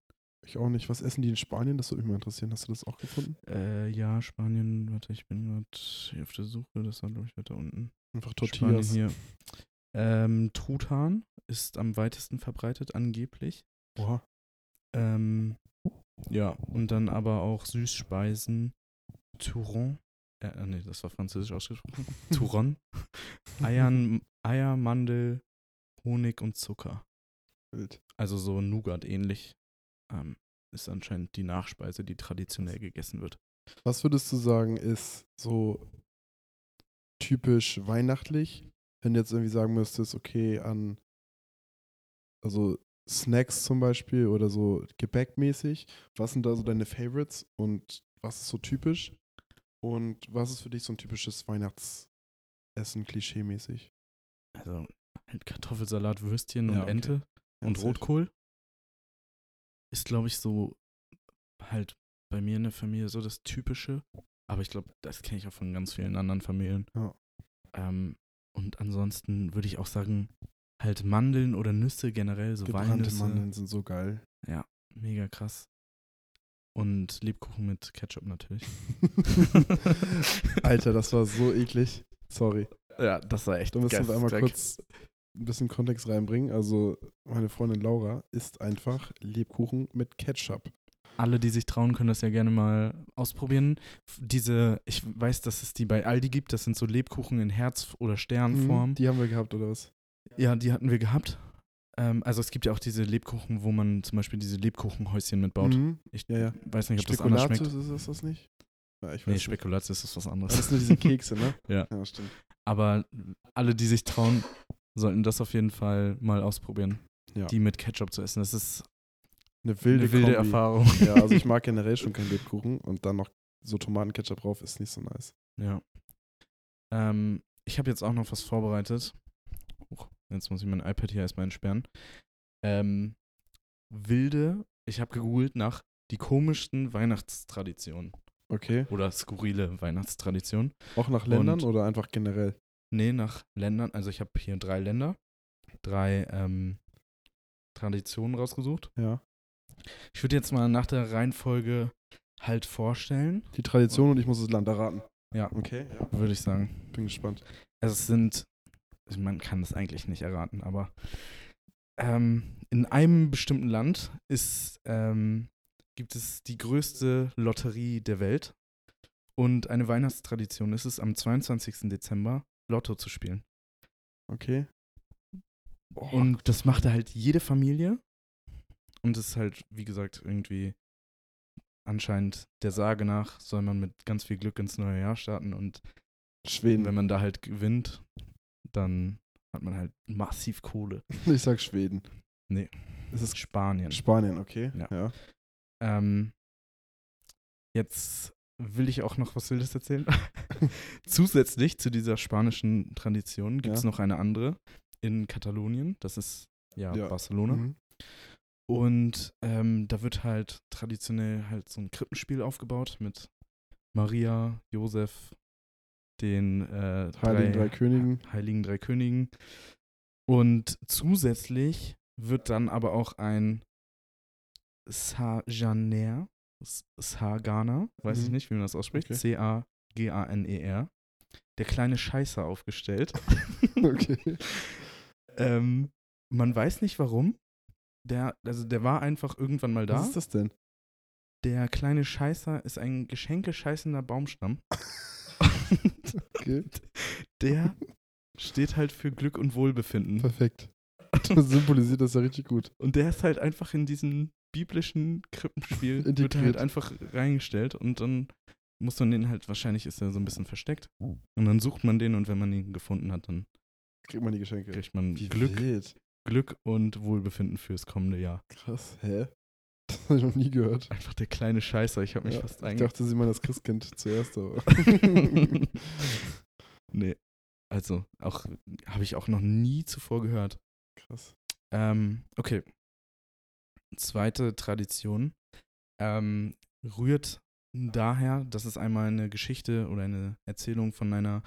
Ich auch nicht. Was essen die in Spanien? Das würde mich mal interessieren. Hast du das auch gefunden? Äh, ja, Spanien, warte, ich bin gerade hier auf der Suche, das war glaube ich weiter unten. Einfach Spanien Tortillas. hier. Ähm, Truthahn ist am weitesten verbreitet angeblich. Oha. Ähm, ja, und dann aber auch Süßspeisen. Touron. Äh, äh, nee, das war französisch ausgesprochen. Touron. Eiern, Eier, Mandel, Honig und Zucker. Wild. Also so Nougat ähnlich. Ähm, ist anscheinend die Nachspeise, die traditionell gegessen wird. Was würdest du sagen, ist so typisch weihnachtlich, wenn du jetzt irgendwie sagen müsstest, okay, an also Snacks zum Beispiel oder so Gebäckmäßig, was sind da so deine Favorites und was ist so typisch? Und was ist für dich so ein typisches Weihnachtsessen, klischee-mäßig? Also halt Kartoffelsalat, Würstchen und Ja, okay. Ente Ja, und safe. Rotkohl. Ist, glaube ich, so halt bei mir in der Familie so das Typische. Aber ich glaube, das kenne ich auch von ganz vielen anderen Familien. Ja. Ähm, und ansonsten würde ich auch sagen, halt Mandeln oder Nüsse generell, so Gebrannte Walnüsse. Mandeln sind so geil. Ja, mega krass. Und Lebkuchen mit Ketchup natürlich. Alter, das war so eklig. Sorry. ja, das war echt Da müssen wir einmal kurz ein bisschen Kontext reinbringen. Also, meine Freundin Laura isst einfach Lebkuchen mit Ketchup. Alle, die sich trauen, können das ja gerne mal ausprobieren. Diese, ich weiß, dass es die bei Aldi gibt, das sind so Lebkuchen in Herz- oder Sternform. Mhm, Die haben wir gehabt, oder was? ja, die hatten wir gehabt. Ähm, also es gibt ja auch diese Lebkuchen, wo man zum Beispiel diese Lebkuchenhäuschen mitbaut. Mhm. Ich Ja, ja. weiß nicht, ob das anders Spekulatius schmeckt. ist das das nicht? Ja, ich weiß Nee, nicht. Spekulatius ist was Das anderes. sind nur diese Kekse, ne? Ja. Ja, stimmt. Aber alle, die sich trauen, sollten das auf jeden Fall mal ausprobieren, Ja. die mit Ketchup zu essen. Das ist Eine wilde, eine wilde Kombi. Erfahrung. Ja, also ich mag generell schon keinen Lebkuchen und dann noch so Tomatenketchup drauf ist nicht so nice. Ja. Ähm, ich habe jetzt auch noch was vorbereitet. Huch, jetzt muss ich mein iPad hier erstmal entsperren. Ähm, wilde, ich habe gegoogelt nach die komischsten Weihnachtstraditionen Okay. oder skurrile Weihnachtstraditionen. Auch nach Ländern Und- oder einfach generell? Nee, nach Ländern. Also ich habe hier drei Länder, drei ähm, Traditionen rausgesucht. Ja. Ich würde jetzt mal nach der Reihenfolge halt vorstellen, Die Tradition und ich muss das Land erraten. Ja. Okay, ja. würde ich sagen. Bin gespannt. Also es sind, also man kann es eigentlich nicht erraten, aber ähm, in einem bestimmten Land ist, ähm, gibt es die größte Lotterie der Welt und eine Weihnachtstradition ist es, am 22. Dezember Lotto zu spielen. Okay. Boah, Und das macht halt jede Familie und es ist halt, wie gesagt, irgendwie anscheinend der Sage nach soll man mit ganz viel Glück ins neue Jahr starten und Schweden. wenn man da halt gewinnt, dann hat man halt massiv Kohle. ich sag Schweden. Nee. Es ist Spanien. Spanien, okay. Ja. ja. Ähm, jetzt will ich auch noch was Wildes erzählen. Zusätzlich zu dieser spanischen Tradition gibt es Ja. noch eine andere in Katalonien. Das ist ja, Ja. Barcelona. Mhm. Und ähm, da wird halt traditionell halt so ein Krippenspiel aufgebaut mit Maria, Josef, den äh, Heiligen drei Königen. Heiligen Drei Königen. Und zusätzlich wird dann aber auch ein Sajaner, Sagana, weiß ich Mhm. nicht, wie man das ausspricht, Okay. C-A-G-A-N-E-R, der kleine Scheißer aufgestellt. okay. ähm, man weiß nicht warum. Der, also der war einfach irgendwann mal da. Was ist das denn? Der kleine Scheißer ist ein geschenkescheißender Baumstamm. Okay. Der steht halt für Glück und Wohlbefinden. Perfekt. Das symbolisiert das ja richtig gut. Und der ist halt einfach in diesem biblischen Krippenspiel wird Integriert. halt einfach reingestellt und dann muss man den halt, wahrscheinlich ist er so ein bisschen versteckt. Und dann sucht man den und wenn man ihn gefunden hat, dann Kriegt man die Geschenke. kriegt man Wie Glück, wild. Glück und Wohlbefinden fürs kommende Jahr. Krass, hä? Das habe ich noch nie gehört. Einfach der kleine Scheißer. Ich habe mich Ja, fast ich einge... dachte, sie meinen das Christkind zuerst, aber. nee. Also, auch habe ich auch noch nie zuvor gehört. Krass. Ähm, okay. Zweite Tradition ähm, rührt daher, dass es einmal eine Geschichte oder eine Erzählung von einer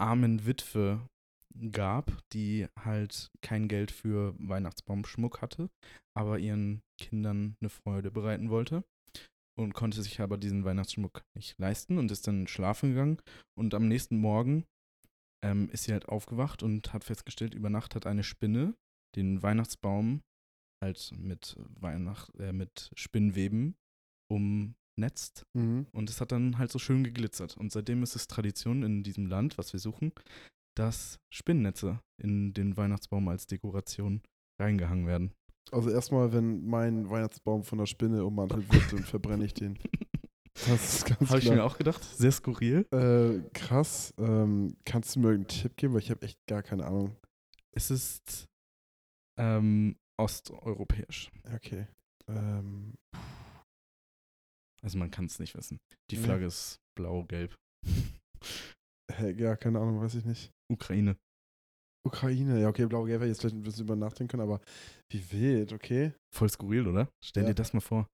armen Witwe gab, die halt kein Geld für Weihnachtsbaumschmuck hatte, aber ihren Kindern eine Freude bereiten wollte und konnte sich aber diesen Weihnachtsschmuck nicht leisten und ist dann schlafen gegangen und am nächsten Morgen ähm, ist sie halt aufgewacht und hat festgestellt, über Nacht hat eine Spinne den Weihnachtsbaum halt mit Weihnacht, äh, mit Spinnweben umnetzt Mhm. und es hat dann halt so schön geglitzert. Und seitdem ist es Tradition in diesem Land, was wir suchen, dass Spinnennetze in den Weihnachtsbaum als Dekoration reingehangen werden. Also erstmal, wenn mein Weihnachtsbaum von der Spinne ummantelt wird, dann verbrenne ich den. Das ist ganz Habe ich mir auch gedacht. Sehr skurril. Äh, krass. Ähm, kannst du mir einen Tipp geben? Weil ich habe echt gar keine Ahnung. Es ist ähm, osteuropäisch. Okay. Ähm, Also man kann es nicht wissen. Die Ja. Flagge ist blau-gelb. ja, keine Ahnung, weiß ich nicht. Ukraine. Ukraine, ja, okay, blau-gelb hätte jetzt vielleicht ein bisschen über nachdenken können, aber wie wild, okay. Voll skurril, oder? Stell Ja. dir das mal vor.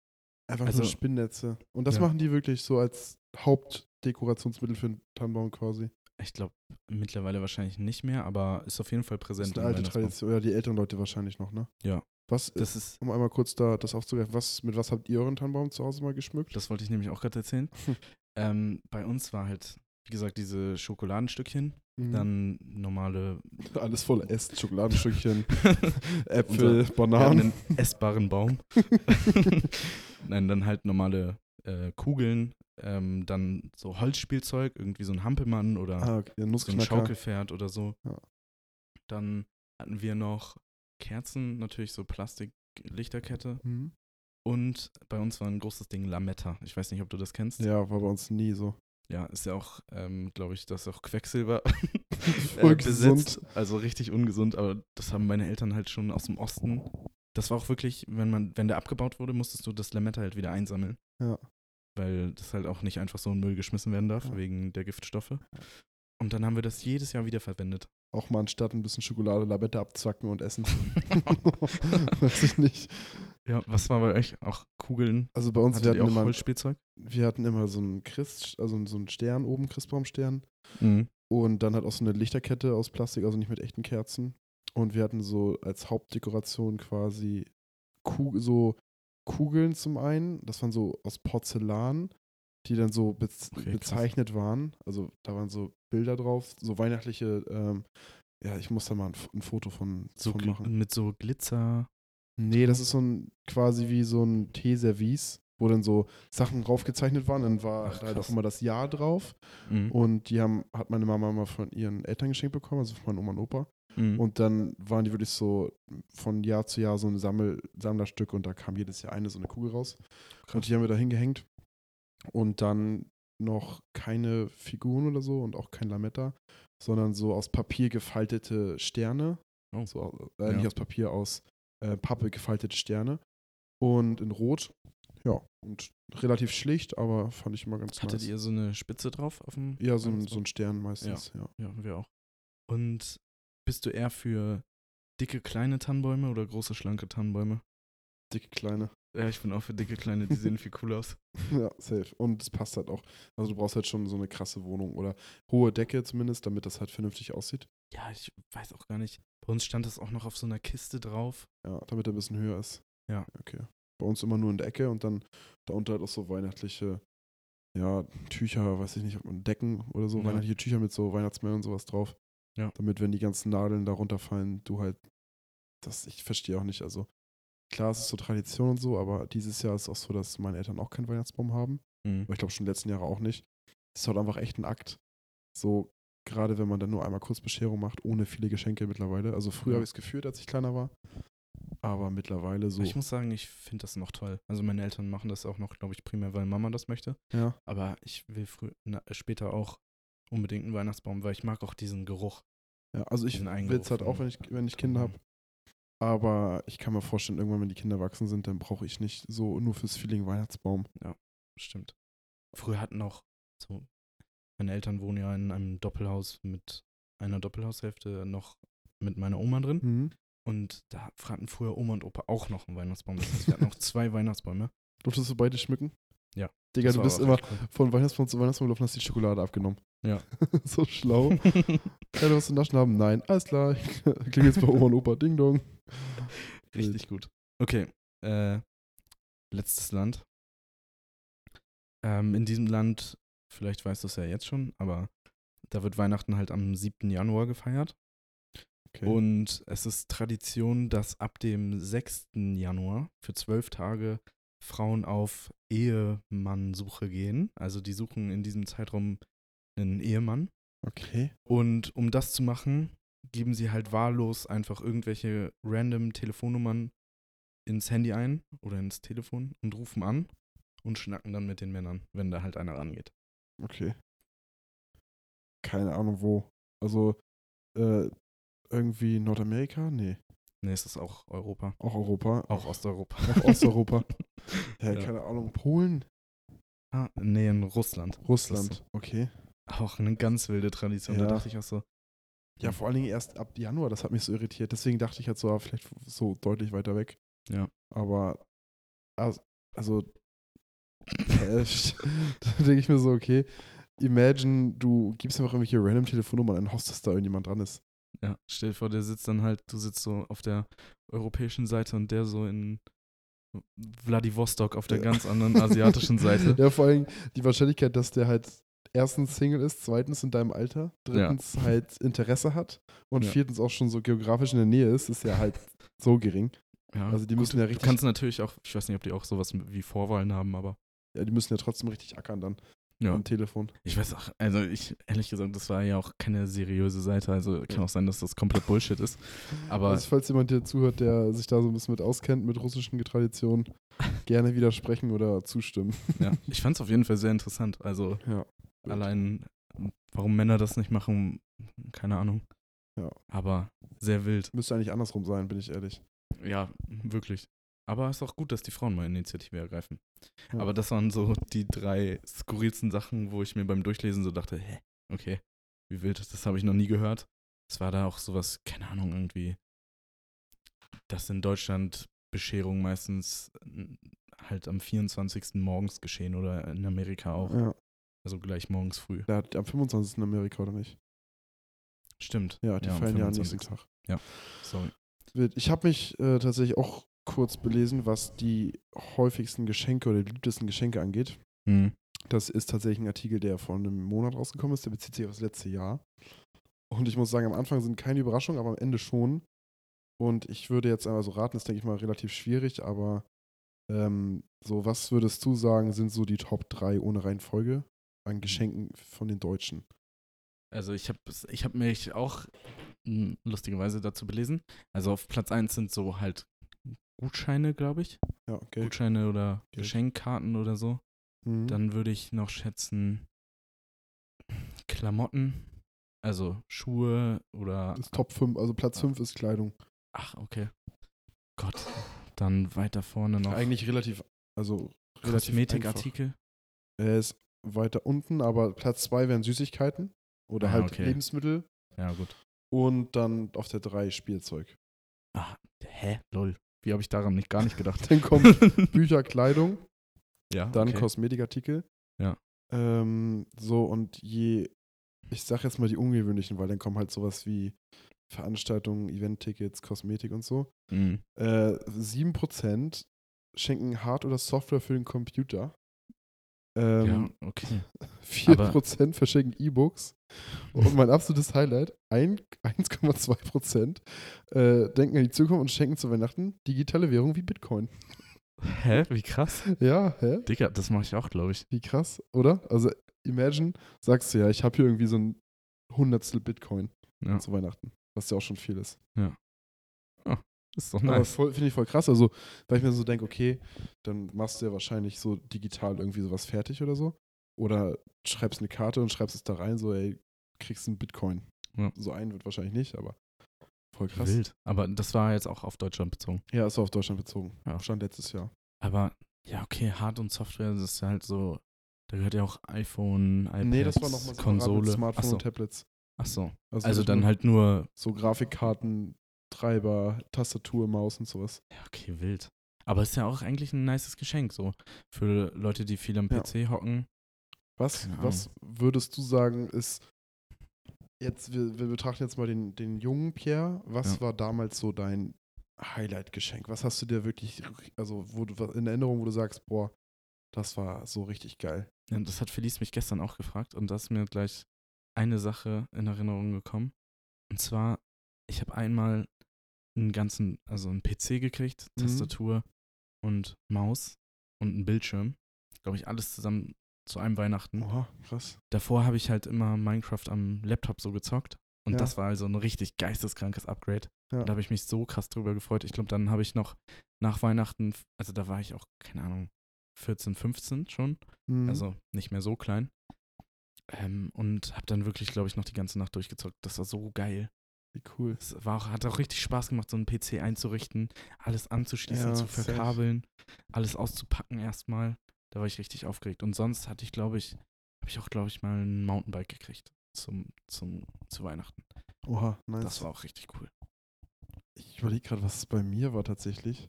Einfach Also- nur Spinnnetze. Und das Ja. machen die wirklich so als Hauptdekorationsmittel für den Tannenbaum quasi. Ich glaube mittlerweile wahrscheinlich nicht mehr, aber ist auf jeden Fall Das präsent. ist eine alte. Tradition. Oder die älteren Leute wahrscheinlich noch, ne? Ja. Was, Das ist, um einmal kurz da das aufzugreifen, was, mit was habt ihr euren Tannenbaum zu Hause mal geschmückt? das wollte ich nämlich auch gerade erzählen. Hm. ähm, bei uns war halt, wie gesagt, diese Schokoladenstückchen, Mhm. dann normale Alles voll Essen, Schokoladenstückchen, Unser- Äpfel, hatten Bananen. einen essbaren Baum. Nein, dann halt normale äh, Kugeln, ähm, dann so Holzspielzeug, irgendwie so ein Hampelmann oder ah, okay. so ein. Schaukelpferd oder so. Ja. Dann hatten wir noch Kerzen, natürlich so Plastik-Lichterkette. Mhm. Und bei uns war ein großes Ding Lametta. Ich weiß nicht, ob du das kennst. Ja, war bei uns nie so. Ja, ist ja auch, ähm, glaube ich, das ist auch Quecksilber äh, besetzt. Also richtig ungesund, aber das haben meine Eltern halt schon aus dem Osten. Das war auch wirklich, wenn man, wenn der abgebaut wurde, musstest du das Lametta halt wieder einsammeln. Ja. Weil das halt auch nicht einfach so in Müll geschmissen werden darf, Ja. wegen der Giftstoffe. Und dann haben wir das jedes Jahr wieder verwendet. Auch mal anstatt ein bisschen Schokolade, Lamette abzwacken und essen. Weiß ich nicht. Ja, was war bei euch? Auch Kugeln? Also bei uns, wir Hattet hatten, immer, Holzspielzeug? wir hatten immer so einen Christ, also so einen Stern oben, Christbaumstern. Mhm. Und dann halt auch so eine Lichterkette aus Plastik, also nicht mit echten Kerzen. Und wir hatten so als Hauptdekoration quasi Ku so Kugeln zum einen. Das waren so aus Porzellan, die dann so bez Okay, krass. bezeichnet waren. Also da waren so Bilder drauf, so weihnachtliche, ähm, ja, ich muss da mal ein, ein Foto von, So von machen. mit so Glitzer. Nee, das ist so ein quasi wie so ein Teeservice, wo dann so Sachen draufgezeichnet waren. Dann war Ach, da halt auch krass. immer das Jahr drauf. Mhm. Und die haben, hat meine Mama mal von ihren Eltern geschenkt bekommen, also von meinen Oma und Opa. Mhm. Und dann waren die wirklich so von Jahr zu Jahr so ein Sammel, Sammlerstück und da kam jedes Jahr eine so eine Kugel raus. Und die haben wir da hingehängt. Und dann noch keine Figuren oder so und auch kein Lametta, sondern so aus Papier gefaltete Sterne. Oh. So, äh, Ja. Nicht aus Papier, aus äh, Pappe gefaltete Sterne. Und in Rot. Ja, und relativ schlicht, aber fand ich immer ganz Hattet nice. ihr so eine Spitze drauf auf dem Ja, so ein, so ein Stern meistens, ja. Ja, wir auch. Und bist du eher für dicke, kleine Tannenbäume oder große, schlanke Tannenbäume? Dicke kleine. Ja, ich bin auch für dicke, kleine, die sehen viel cooler aus. Ja, safe. Und es passt halt auch. Also du brauchst halt schon so eine krasse Wohnung oder hohe Decke zumindest, damit das halt vernünftig aussieht. Ja, ich weiß auch gar nicht. Bei uns stand das auch noch auf so einer Kiste drauf. Ja, damit er ein bisschen höher ist. Ja. Okay. Bei uns immer nur in der Ecke und dann darunter halt auch so weihnachtliche, ja, Tücher, weiß ich nicht, ob man Decken oder so, Ja. weihnachtliche Tücher mit so Weihnachtsmehl und sowas drauf. Ja. Damit, wenn die ganzen Nadeln da runterfallen, du halt, das, ich verstehe auch nicht, also klar, es ist so Tradition und so, aber dieses Jahr ist es auch so, dass meine Eltern auch keinen Weihnachtsbaum haben. Mhm. Aber ich glaube schon letzten Jahre auch nicht. Es ist halt einfach echt ein Akt. So, gerade wenn man dann nur einmal kurz Bescherung macht, ohne viele Geschenke mittlerweile. Also früher Ja. habe ich es gefühlt, als ich kleiner war. Aber mittlerweile so. Ich muss sagen, ich finde das noch toll. Also meine Eltern machen das auch noch, glaube ich, primär, weil Mama das möchte. ja. Aber ich will früh, na, später auch unbedingt einen Weihnachtsbaum, weil ich mag auch diesen Geruch. ja, also ich will es halt auch, wenn ich, wenn ich Kinder habe. Aber ich kann mir vorstellen, irgendwann, wenn die Kinder erwachsen sind, dann brauche ich nicht so nur fürs Feeling Weihnachtsbaum. Stimmt. Früher hatten auch so, meine Eltern wohnen ja in einem Doppelhaus mit einer Doppelhaushälfte noch mit meiner Oma drin. Mhm. Und da hatten früher Oma und Opa auch noch einen Weihnachtsbaum. Das heißt, wir hatten auch zwei Weihnachtsbäume. Durftest du beide schmücken? Ja. Digga, du bist immer cool. von Weihnachtsbaum zu Weihnachtsbaum gelaufen, hast die Schokolade abgenommen. Ja. so schlau. Ja, du zu naschen haben? Nein. Alles klar. Klingelt's bei Oma und Opa. Ding dong. Richtig gut. Okay. Äh, letztes Land. Ähm, in diesem Land, vielleicht weißt du es ja jetzt schon, aber da wird Weihnachten halt am 7. Januar gefeiert. Okay. Und es ist Tradition, dass ab dem 6. Januar für zwölf Tage Frauen auf Ehemannsuche gehen. Also die suchen in diesem Zeitraum einen Ehemann. okay. Und um das zu machen, geben sie halt wahllos einfach irgendwelche random Telefonnummern ins Handy ein oder ins Telefon und rufen an und schnacken dann mit den Männern, wenn da halt einer rangeht. Okay. Keine Ahnung wo. Also, äh, irgendwie Nordamerika? Nee. Nee, es ist auch Europa. Auch Europa. Auch Osteuropa. Auch Osteuropa. Hä, Ja. keine Ahnung. Polen? Ah, nee, in Russland. Russland. Okay. Auch eine ganz wilde Tradition. Ja. Da dachte ich auch so, Ja, vor allen Dingen erst ab Januar, das hat mich so irritiert. Deswegen dachte ich halt so, ah, vielleicht so deutlich weiter weg. Ja. Aber, also, also da denke ich mir so, okay, imagine, du gibst einfach irgendwelche random Telefonnummern und hoffst, dass da irgendjemand dran ist. ja, stell dir vor, der sitzt dann halt, du sitzt so auf der europäischen Seite und der so in Vladivostok auf der Ja. ganz anderen asiatischen Seite. Ja, vor allem die Wahrscheinlichkeit, dass der halt erstens Single ist, zweitens in deinem Alter, drittens halt Interesse hat und Ja. viertens auch schon so geografisch in der Nähe ist, ist ja halt so gering. Ja, Also die gut, müssen ja Du richtig, kannst natürlich auch, ich weiß nicht, ob die auch sowas wie Vorwahlen haben, aber ja, die müssen ja trotzdem richtig ackern dann ja. am Telefon. Ich weiß auch, also ich, ehrlich gesagt, das war ja auch keine seriöse Seite, also kann auch sein, dass das komplett Bullshit ist. Aber also falls jemand hier zuhört, der sich da so ein bisschen mit auskennt, mit russischen Traditionen, gerne widersprechen oder zustimmen. ja, ich fand es auf jeden Fall sehr interessant. Also Ja. allein, warum Männer das nicht machen, keine Ahnung. Ja. Aber sehr wild. Müsste eigentlich andersrum sein, bin ich ehrlich. Ja, wirklich. Aber es ist auch gut, dass die Frauen mal Initiative ergreifen. Ja. Aber das waren so die drei skurrilsten Sachen, wo ich mir beim Durchlesen so dachte, hä, okay, wie wild, das habe ich noch nie gehört. Es war da auch sowas, keine Ahnung, irgendwie, dass in Deutschland Bescherungen meistens äh, halt am 24. morgens geschehen oder in Amerika auch. Ja. Also gleich morgens früh. Hat am 25. in Amerika, oder nicht? Stimmt. Ja, die am feiern ja am nächsten 25.. Tag. Sorry. Wild. Ich habe mich äh, tatsächlich auch kurz belesen, was die häufigsten Geschenke oder die beliebtesten Geschenke angeht. Hm. Das ist tatsächlich ein Artikel, der vor einem Monat rausgekommen ist. Der bezieht sich auf das letzte Jahr. Und ich muss sagen, am Anfang sind keine Überraschungen, aber am Ende schon. Und ich würde jetzt einmal so raten, ist, denke ich mal, relativ schwierig, aber ähm, so, was würdest du sagen, sind so die Top 3 ohne Reihenfolge an Geschenken von den Deutschen? Also ich habe ich hab mich auch mh, lustigerweise dazu belesen. Also auf Platz 1 sind so halt Gutscheine, glaube ich. Ja, Geld. Gutscheine oder Geld. Geschenkkarten oder so. Mhm. Dann würde ich noch schätzen Klamotten, also Schuhe oder ist Top 5, also Platz 5 ist Kleidung. ach okay. Gott, dann weiter vorne noch Eigentlich relativ, also relativ Kosmetikartikel. Er ist weiter unten, aber Platz 2 wären Süßigkeiten oder Ah, halt okay. Lebensmittel Ja, gut. und dann auf der 3 Spielzeug. Ah, hä? Lol. Wie habe ich daran nicht gar nicht gedacht? Dann kommt Bücher, Kleidung, ja, dann okay. Kosmetikartikel. Ja. Ähm, so und je, ich sag jetzt mal die ungewöhnlichen, weil dann kommen halt sowas wie Veranstaltungen, Event-Tickets, Kosmetik und so. Mhm. Äh, 7% schenken Hard- oder Software für den Computer. Ähm, ja, okay. 4% verschenken E-Books. Und mein absolutes Highlight, ein- 1,2% äh, denken an die Zukunft und schenken zu Weihnachten digitale Währung wie Bitcoin. Hä? Wie krass? Ja, hä? Digga, das mache ich auch, glaube ich. Wie krass, oder? Also imagine, sagst du ja, ich habe hier irgendwie so ein Hundertstel Bitcoin Ja. zu Weihnachten, was ja auch schon viel ist. Ist doch Aber nice. finde ich voll krass. Also, weil ich mir so denke, okay, dann machst du ja wahrscheinlich so digital irgendwie sowas fertig oder so. Oder schreibst eine Karte und schreibst es da rein, so, ey, kriegst einen Bitcoin. Ja. So einen wird wahrscheinlich nicht, aber voll krass. Wild. Aber das war jetzt auch auf Deutschland bezogen. Ja, ist auf Deutschland bezogen. Ja. Stand letztes Jahr. Aber ja, okay, Hard- und Software, das ist halt so, da gehört ja auch iPhone, iPad, nee, das war nochmal Konsole. Smartphone und Tablets. achso. Also, Also nicht dann halt nur, So Grafikkarten, Treiber, Tastatur, Maus und sowas. ja, okay, wild. Aber ist ja auch eigentlich ein nices Geschenk, so. Für Leute, die viel am Ja. PC hocken. Was, was würdest du sagen, ist jetzt, wir, wir betrachten jetzt mal den, den jungen Pierre. Was Ja. war damals so dein Highlight-Geschenk? Was hast du dir wirklich, also wo du in Erinnerung, wo du sagst, boah, das war so richtig geil. Ja, das hat Felice mich gestern auch gefragt und da ist mir gleich eine Sache in Erinnerung gekommen. Und zwar, ich habe einmal einen ganzen, also einen PC gekriegt, Mhm. Tastatur und Maus und einen Bildschirm. Glaube ich, alles zusammen zu einem Weihnachten. Oha, krass. Davor habe ich halt immer Minecraft am Laptop so gezockt. Und Ja. das war also ein richtig geisteskrankes Upgrade. Ja. Und da habe ich mich so krass drüber gefreut. Ich glaube, dann habe ich noch nach Weihnachten, also da war ich auch, keine Ahnung, 14, 15 schon. Mhm. Also nicht mehr so klein. Ähm, und habe dann wirklich, glaube ich, noch die ganze Nacht durchgezockt. Das war so geil. Wie cool. Es war auch, hat auch richtig Spaß gemacht, so einen PC einzurichten, alles anzuschließen, Ja, zu safe. verkabeln, alles auszupacken erstmal. Da war ich richtig aufgeregt. Und sonst hatte ich, glaube ich, habe ich auch, glaube ich, mal ein Mountainbike gekriegt zum, zum, zu Weihnachten. Oha, nice. Das war auch richtig cool. Ich überlege gerade, was es bei mir war tatsächlich.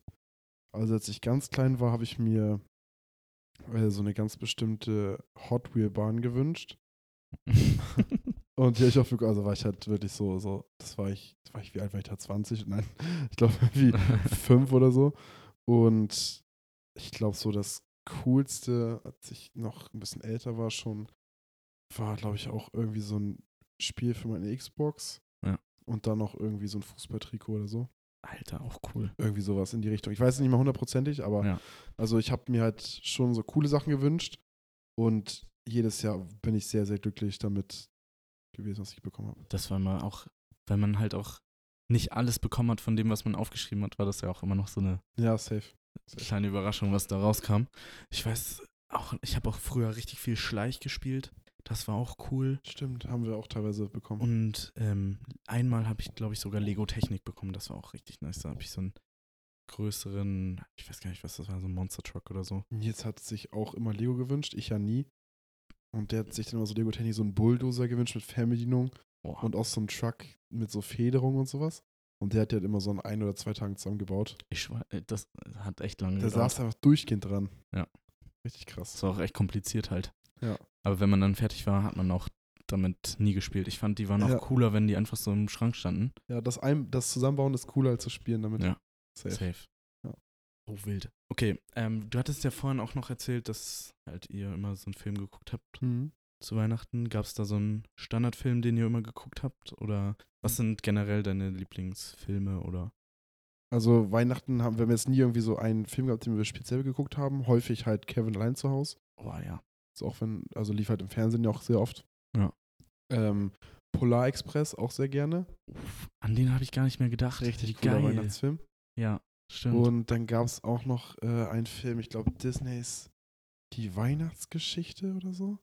Also als ich ganz klein war, habe ich mir äh, so eine ganz bestimmte Hot Wheel Bahn gewünscht. Und hab ich auch wirklich, also war ich halt wirklich so, so, das war ich, das war ich, wie alt war ich da? 20? Nein, ich glaube wie fünf oder so. Und ich glaube so das Coolste, als ich noch ein bisschen älter war schon, war glaube ich auch irgendwie so ein Spiel für meine Xbox. Ja. Und dann noch irgendwie so ein Fußballtrikot oder so. Alter, auch cool. Irgendwie sowas in die Richtung. Ich weiß es nicht mal hundertprozentig, aber Ja. also ich habe mir halt schon so coole Sachen gewünscht. Und jedes Jahr bin ich sehr, sehr glücklich damit gewesen, was ich bekommen habe. Das war immer auch, wenn man halt auch nicht alles bekommen hat von dem, was man aufgeschrieben hat, war das ja auch immer noch so eine Ja, safe. kleine Überraschung, was da rauskam. Ich weiß auch, ich habe auch früher richtig viel Schleich gespielt. Das war auch cool. Stimmt, haben wir auch teilweise bekommen. Und ähm, einmal habe ich, glaube ich, sogar Lego Technik bekommen. Das war auch richtig nice. Da habe ich so einen größeren, ich weiß gar nicht, was das war, so ein Monster Truck oder so. Jetzt hat sich auch immer Lego gewünscht, ich ja nie. Und der hat sich dann immer so Lego Technik so einen Bulldozer gewünscht mit Fernbedienung Boah. und auch so einen Truck mit so Federung und sowas. Und der hat ja immer so in ein oder zwei Tagen zusammengebaut. ich, schwör, äh, das hat echt lange Der gedauert. saß einfach durchgehend dran. Ja. Richtig krass. Das war auch echt kompliziert halt. Ja. Aber wenn man dann fertig war, hat man auch damit nie gespielt. Ich fand, die waren auch Ja. cooler, wenn die einfach so im Schrank standen. Ja, das, ein, das Zusammenbauen ist cooler als zu spielen damit. Ja. Safe. Safe. Oh, wild. Okay, ähm, du hattest ja vorhin auch noch erzählt, dass halt ihr immer so einen Film geguckt habt Mhm. zu Weihnachten. Gab es da so einen Standardfilm, den ihr immer geguckt habt? Oder was sind generell deine Lieblingsfilme oder? Also Weihnachten haben wir jetzt nie irgendwie so einen Film gehabt, den wir speziell geguckt haben. Häufig halt Kevin allein zu Hause. Oh ja. So auch wenn, also lief halt im Fernsehen ja auch sehr oft. Ja. Ähm, Polar Express auch sehr gerne. Uff, an den habe ich gar nicht mehr gedacht. Richtig Wie cooler geil. Weihnachtsfilm. Ja, stimmt. Und dann gab es auch noch äh, einen Film, ich glaube Disneys Die Weihnachtsgeschichte oder so.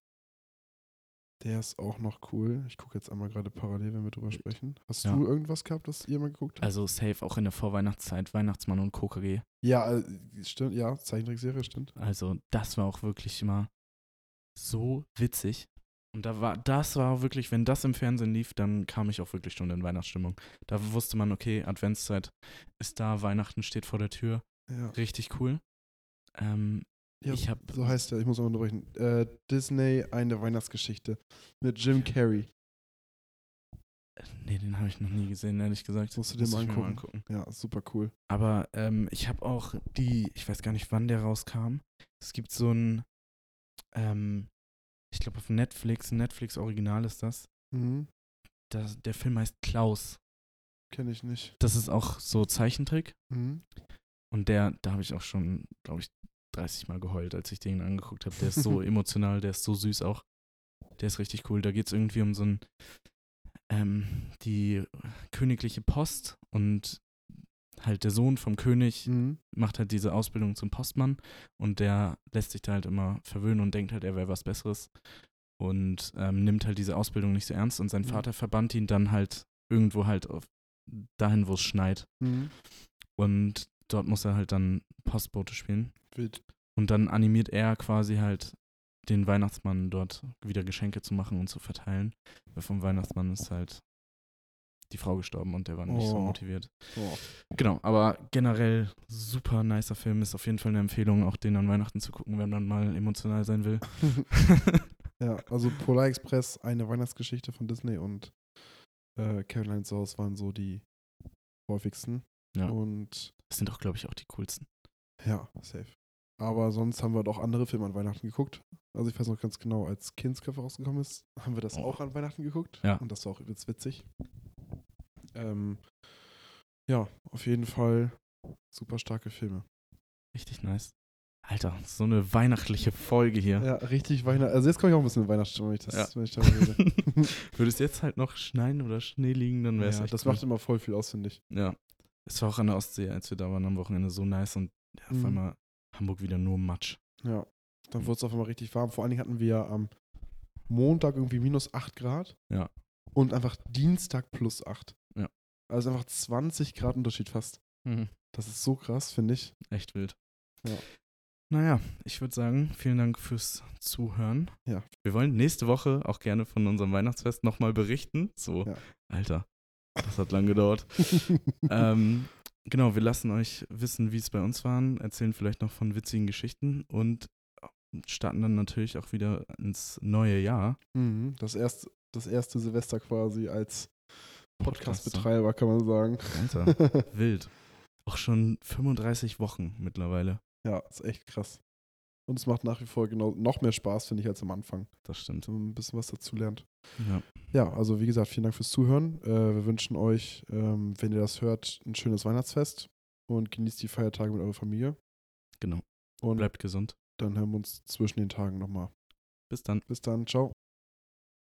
Der ist auch noch cool. Ich gucke jetzt einmal gerade parallel, wenn wir drüber sprechen. Hast Ja. du irgendwas gehabt, das ihr mal geguckt habt? also safe auch in der Vorweihnachtszeit, Weihnachtsmann und KKG. ja, äh, stimmt, ja, Zeichentrickserie, stimmt. Also das war auch wirklich immer so witzig. Und da war, das war wirklich, wenn das im Fernsehen lief, dann kam ich auch wirklich schon in Weihnachtsstimmung. Da wusste man, okay, Adventszeit ist da, Weihnachten steht vor der Tür. Ja. Richtig cool. Ähm, Ja, ich habe So heißt er, ich muss mal unterbrechen. Äh, Disney, eine Weihnachtsgeschichte mit Jim Carrey. Nee, den habe ich noch nie gesehen, ehrlich gesagt. Musst du dir mal ich mir angucken. Ja, super cool. Aber ähm, ich habe auch die, ich weiß gar nicht, wann der rauskam. Es gibt so ein, ähm, ich glaube auf Netflix, ein Netflix-Original ist das. Mhm. das. Der Film heißt Klaus. Kenne ich nicht. Das ist auch so Zeichentrick. Mhm. Und der, da habe ich auch schon, glaube ich, 30 Mal geheult, als ich den angeguckt habe. Der ist so emotional, der ist so süß auch. Der ist richtig cool. Da geht es irgendwie um so ein, ähm, die königliche Post und halt der Sohn vom König Mhm. macht halt diese Ausbildung zum Postmann und der lässt sich da halt immer verwöhnen und denkt halt, er wäre was Besseres und ähm, nimmt halt diese Ausbildung nicht so ernst und sein Mhm. Vater verbannt ihn dann halt irgendwo halt auf dahin, wo es schneit Mhm. und dort muss er halt dann Postbote spielen Wild. und dann animiert er quasi halt den Weihnachtsmann dort wieder Geschenke zu machen und zu verteilen. Weil vom Weihnachtsmann ist halt die Frau gestorben und der war nicht so Oh. motiviert. Oh. Genau, aber generell super nicer Film, ist auf jeden Fall eine Empfehlung, auch den an Weihnachten zu gucken, wenn man mal emotional sein will. ja, also Polar Express, eine Weihnachtsgeschichte von Disney und äh, Caroline's House waren so die häufigsten. Ja. Und Das sind auch, glaube ich, auch die coolsten. ja, safe. Aber sonst haben wir doch andere Filme an Weihnachten geguckt. Also ich weiß noch ganz genau, als Kindsköpfe rausgekommen ist, haben wir das Oh. auch an Weihnachten geguckt. Ja. Und das war auch übelst witzig. Ähm, ja, auf jeden Fall super starke Filme. Richtig nice. Alter, so eine weihnachtliche Folge hier. Ja, richtig Weihnachten. Also jetzt komme ich auch ein bisschen in Weihnachtsstimmung, wenn ich, das, Ja. wenn ich darüber rede. Würde es jetzt halt noch schneien oder Schnee liegen, dann wäre es ja, echt das cool. macht immer voll viel aus, finde ich. Ja. Es war auch an der Ostsee, als wir da waren am Wochenende, so nice und ja, auf Mhm. einmal Hamburg wieder nur Matsch. Ja. Dann wurde es auf einmal richtig warm. Vor allen Dingen hatten wir ja am Montag irgendwie minus 8 Grad. Ja. Und einfach Dienstag plus 8. Also einfach 20 Grad Unterschied fast. Das ist so krass, finde ich. Echt wild. Ja. Naja, ich würde sagen, vielen Dank fürs Zuhören. Ja. Wir wollen nächste Woche auch gerne von unserem Weihnachtsfest nochmal berichten. So, Ja. Alter, das hat lang gedauert. ähm, genau, wir lassen euch wissen, wie es bei uns war, erzählen vielleicht noch von witzigen Geschichten und starten dann natürlich auch wieder ins neue Jahr. Mhm. das, erste, das erste Silvester quasi als. Podcast-Betreiber, kann man sagen. Alter, wild. Auch schon 35 Wochen mittlerweile. ja, ist echt krass. Und es macht nach wie vor genau noch mehr Spaß, finde ich, als am Anfang. Das stimmt. So ein bisschen was dazu lernt. Ja. Ja, also wie gesagt, vielen Dank fürs Zuhören. Äh, wir wünschen euch, ähm, wenn ihr das hört, ein schönes Weihnachtsfest und genießt die Feiertage mit eurer Familie. Genau. Und Bleibt gesund. dann hören wir uns zwischen den Tagen nochmal. Bis dann. Bis dann, ciao.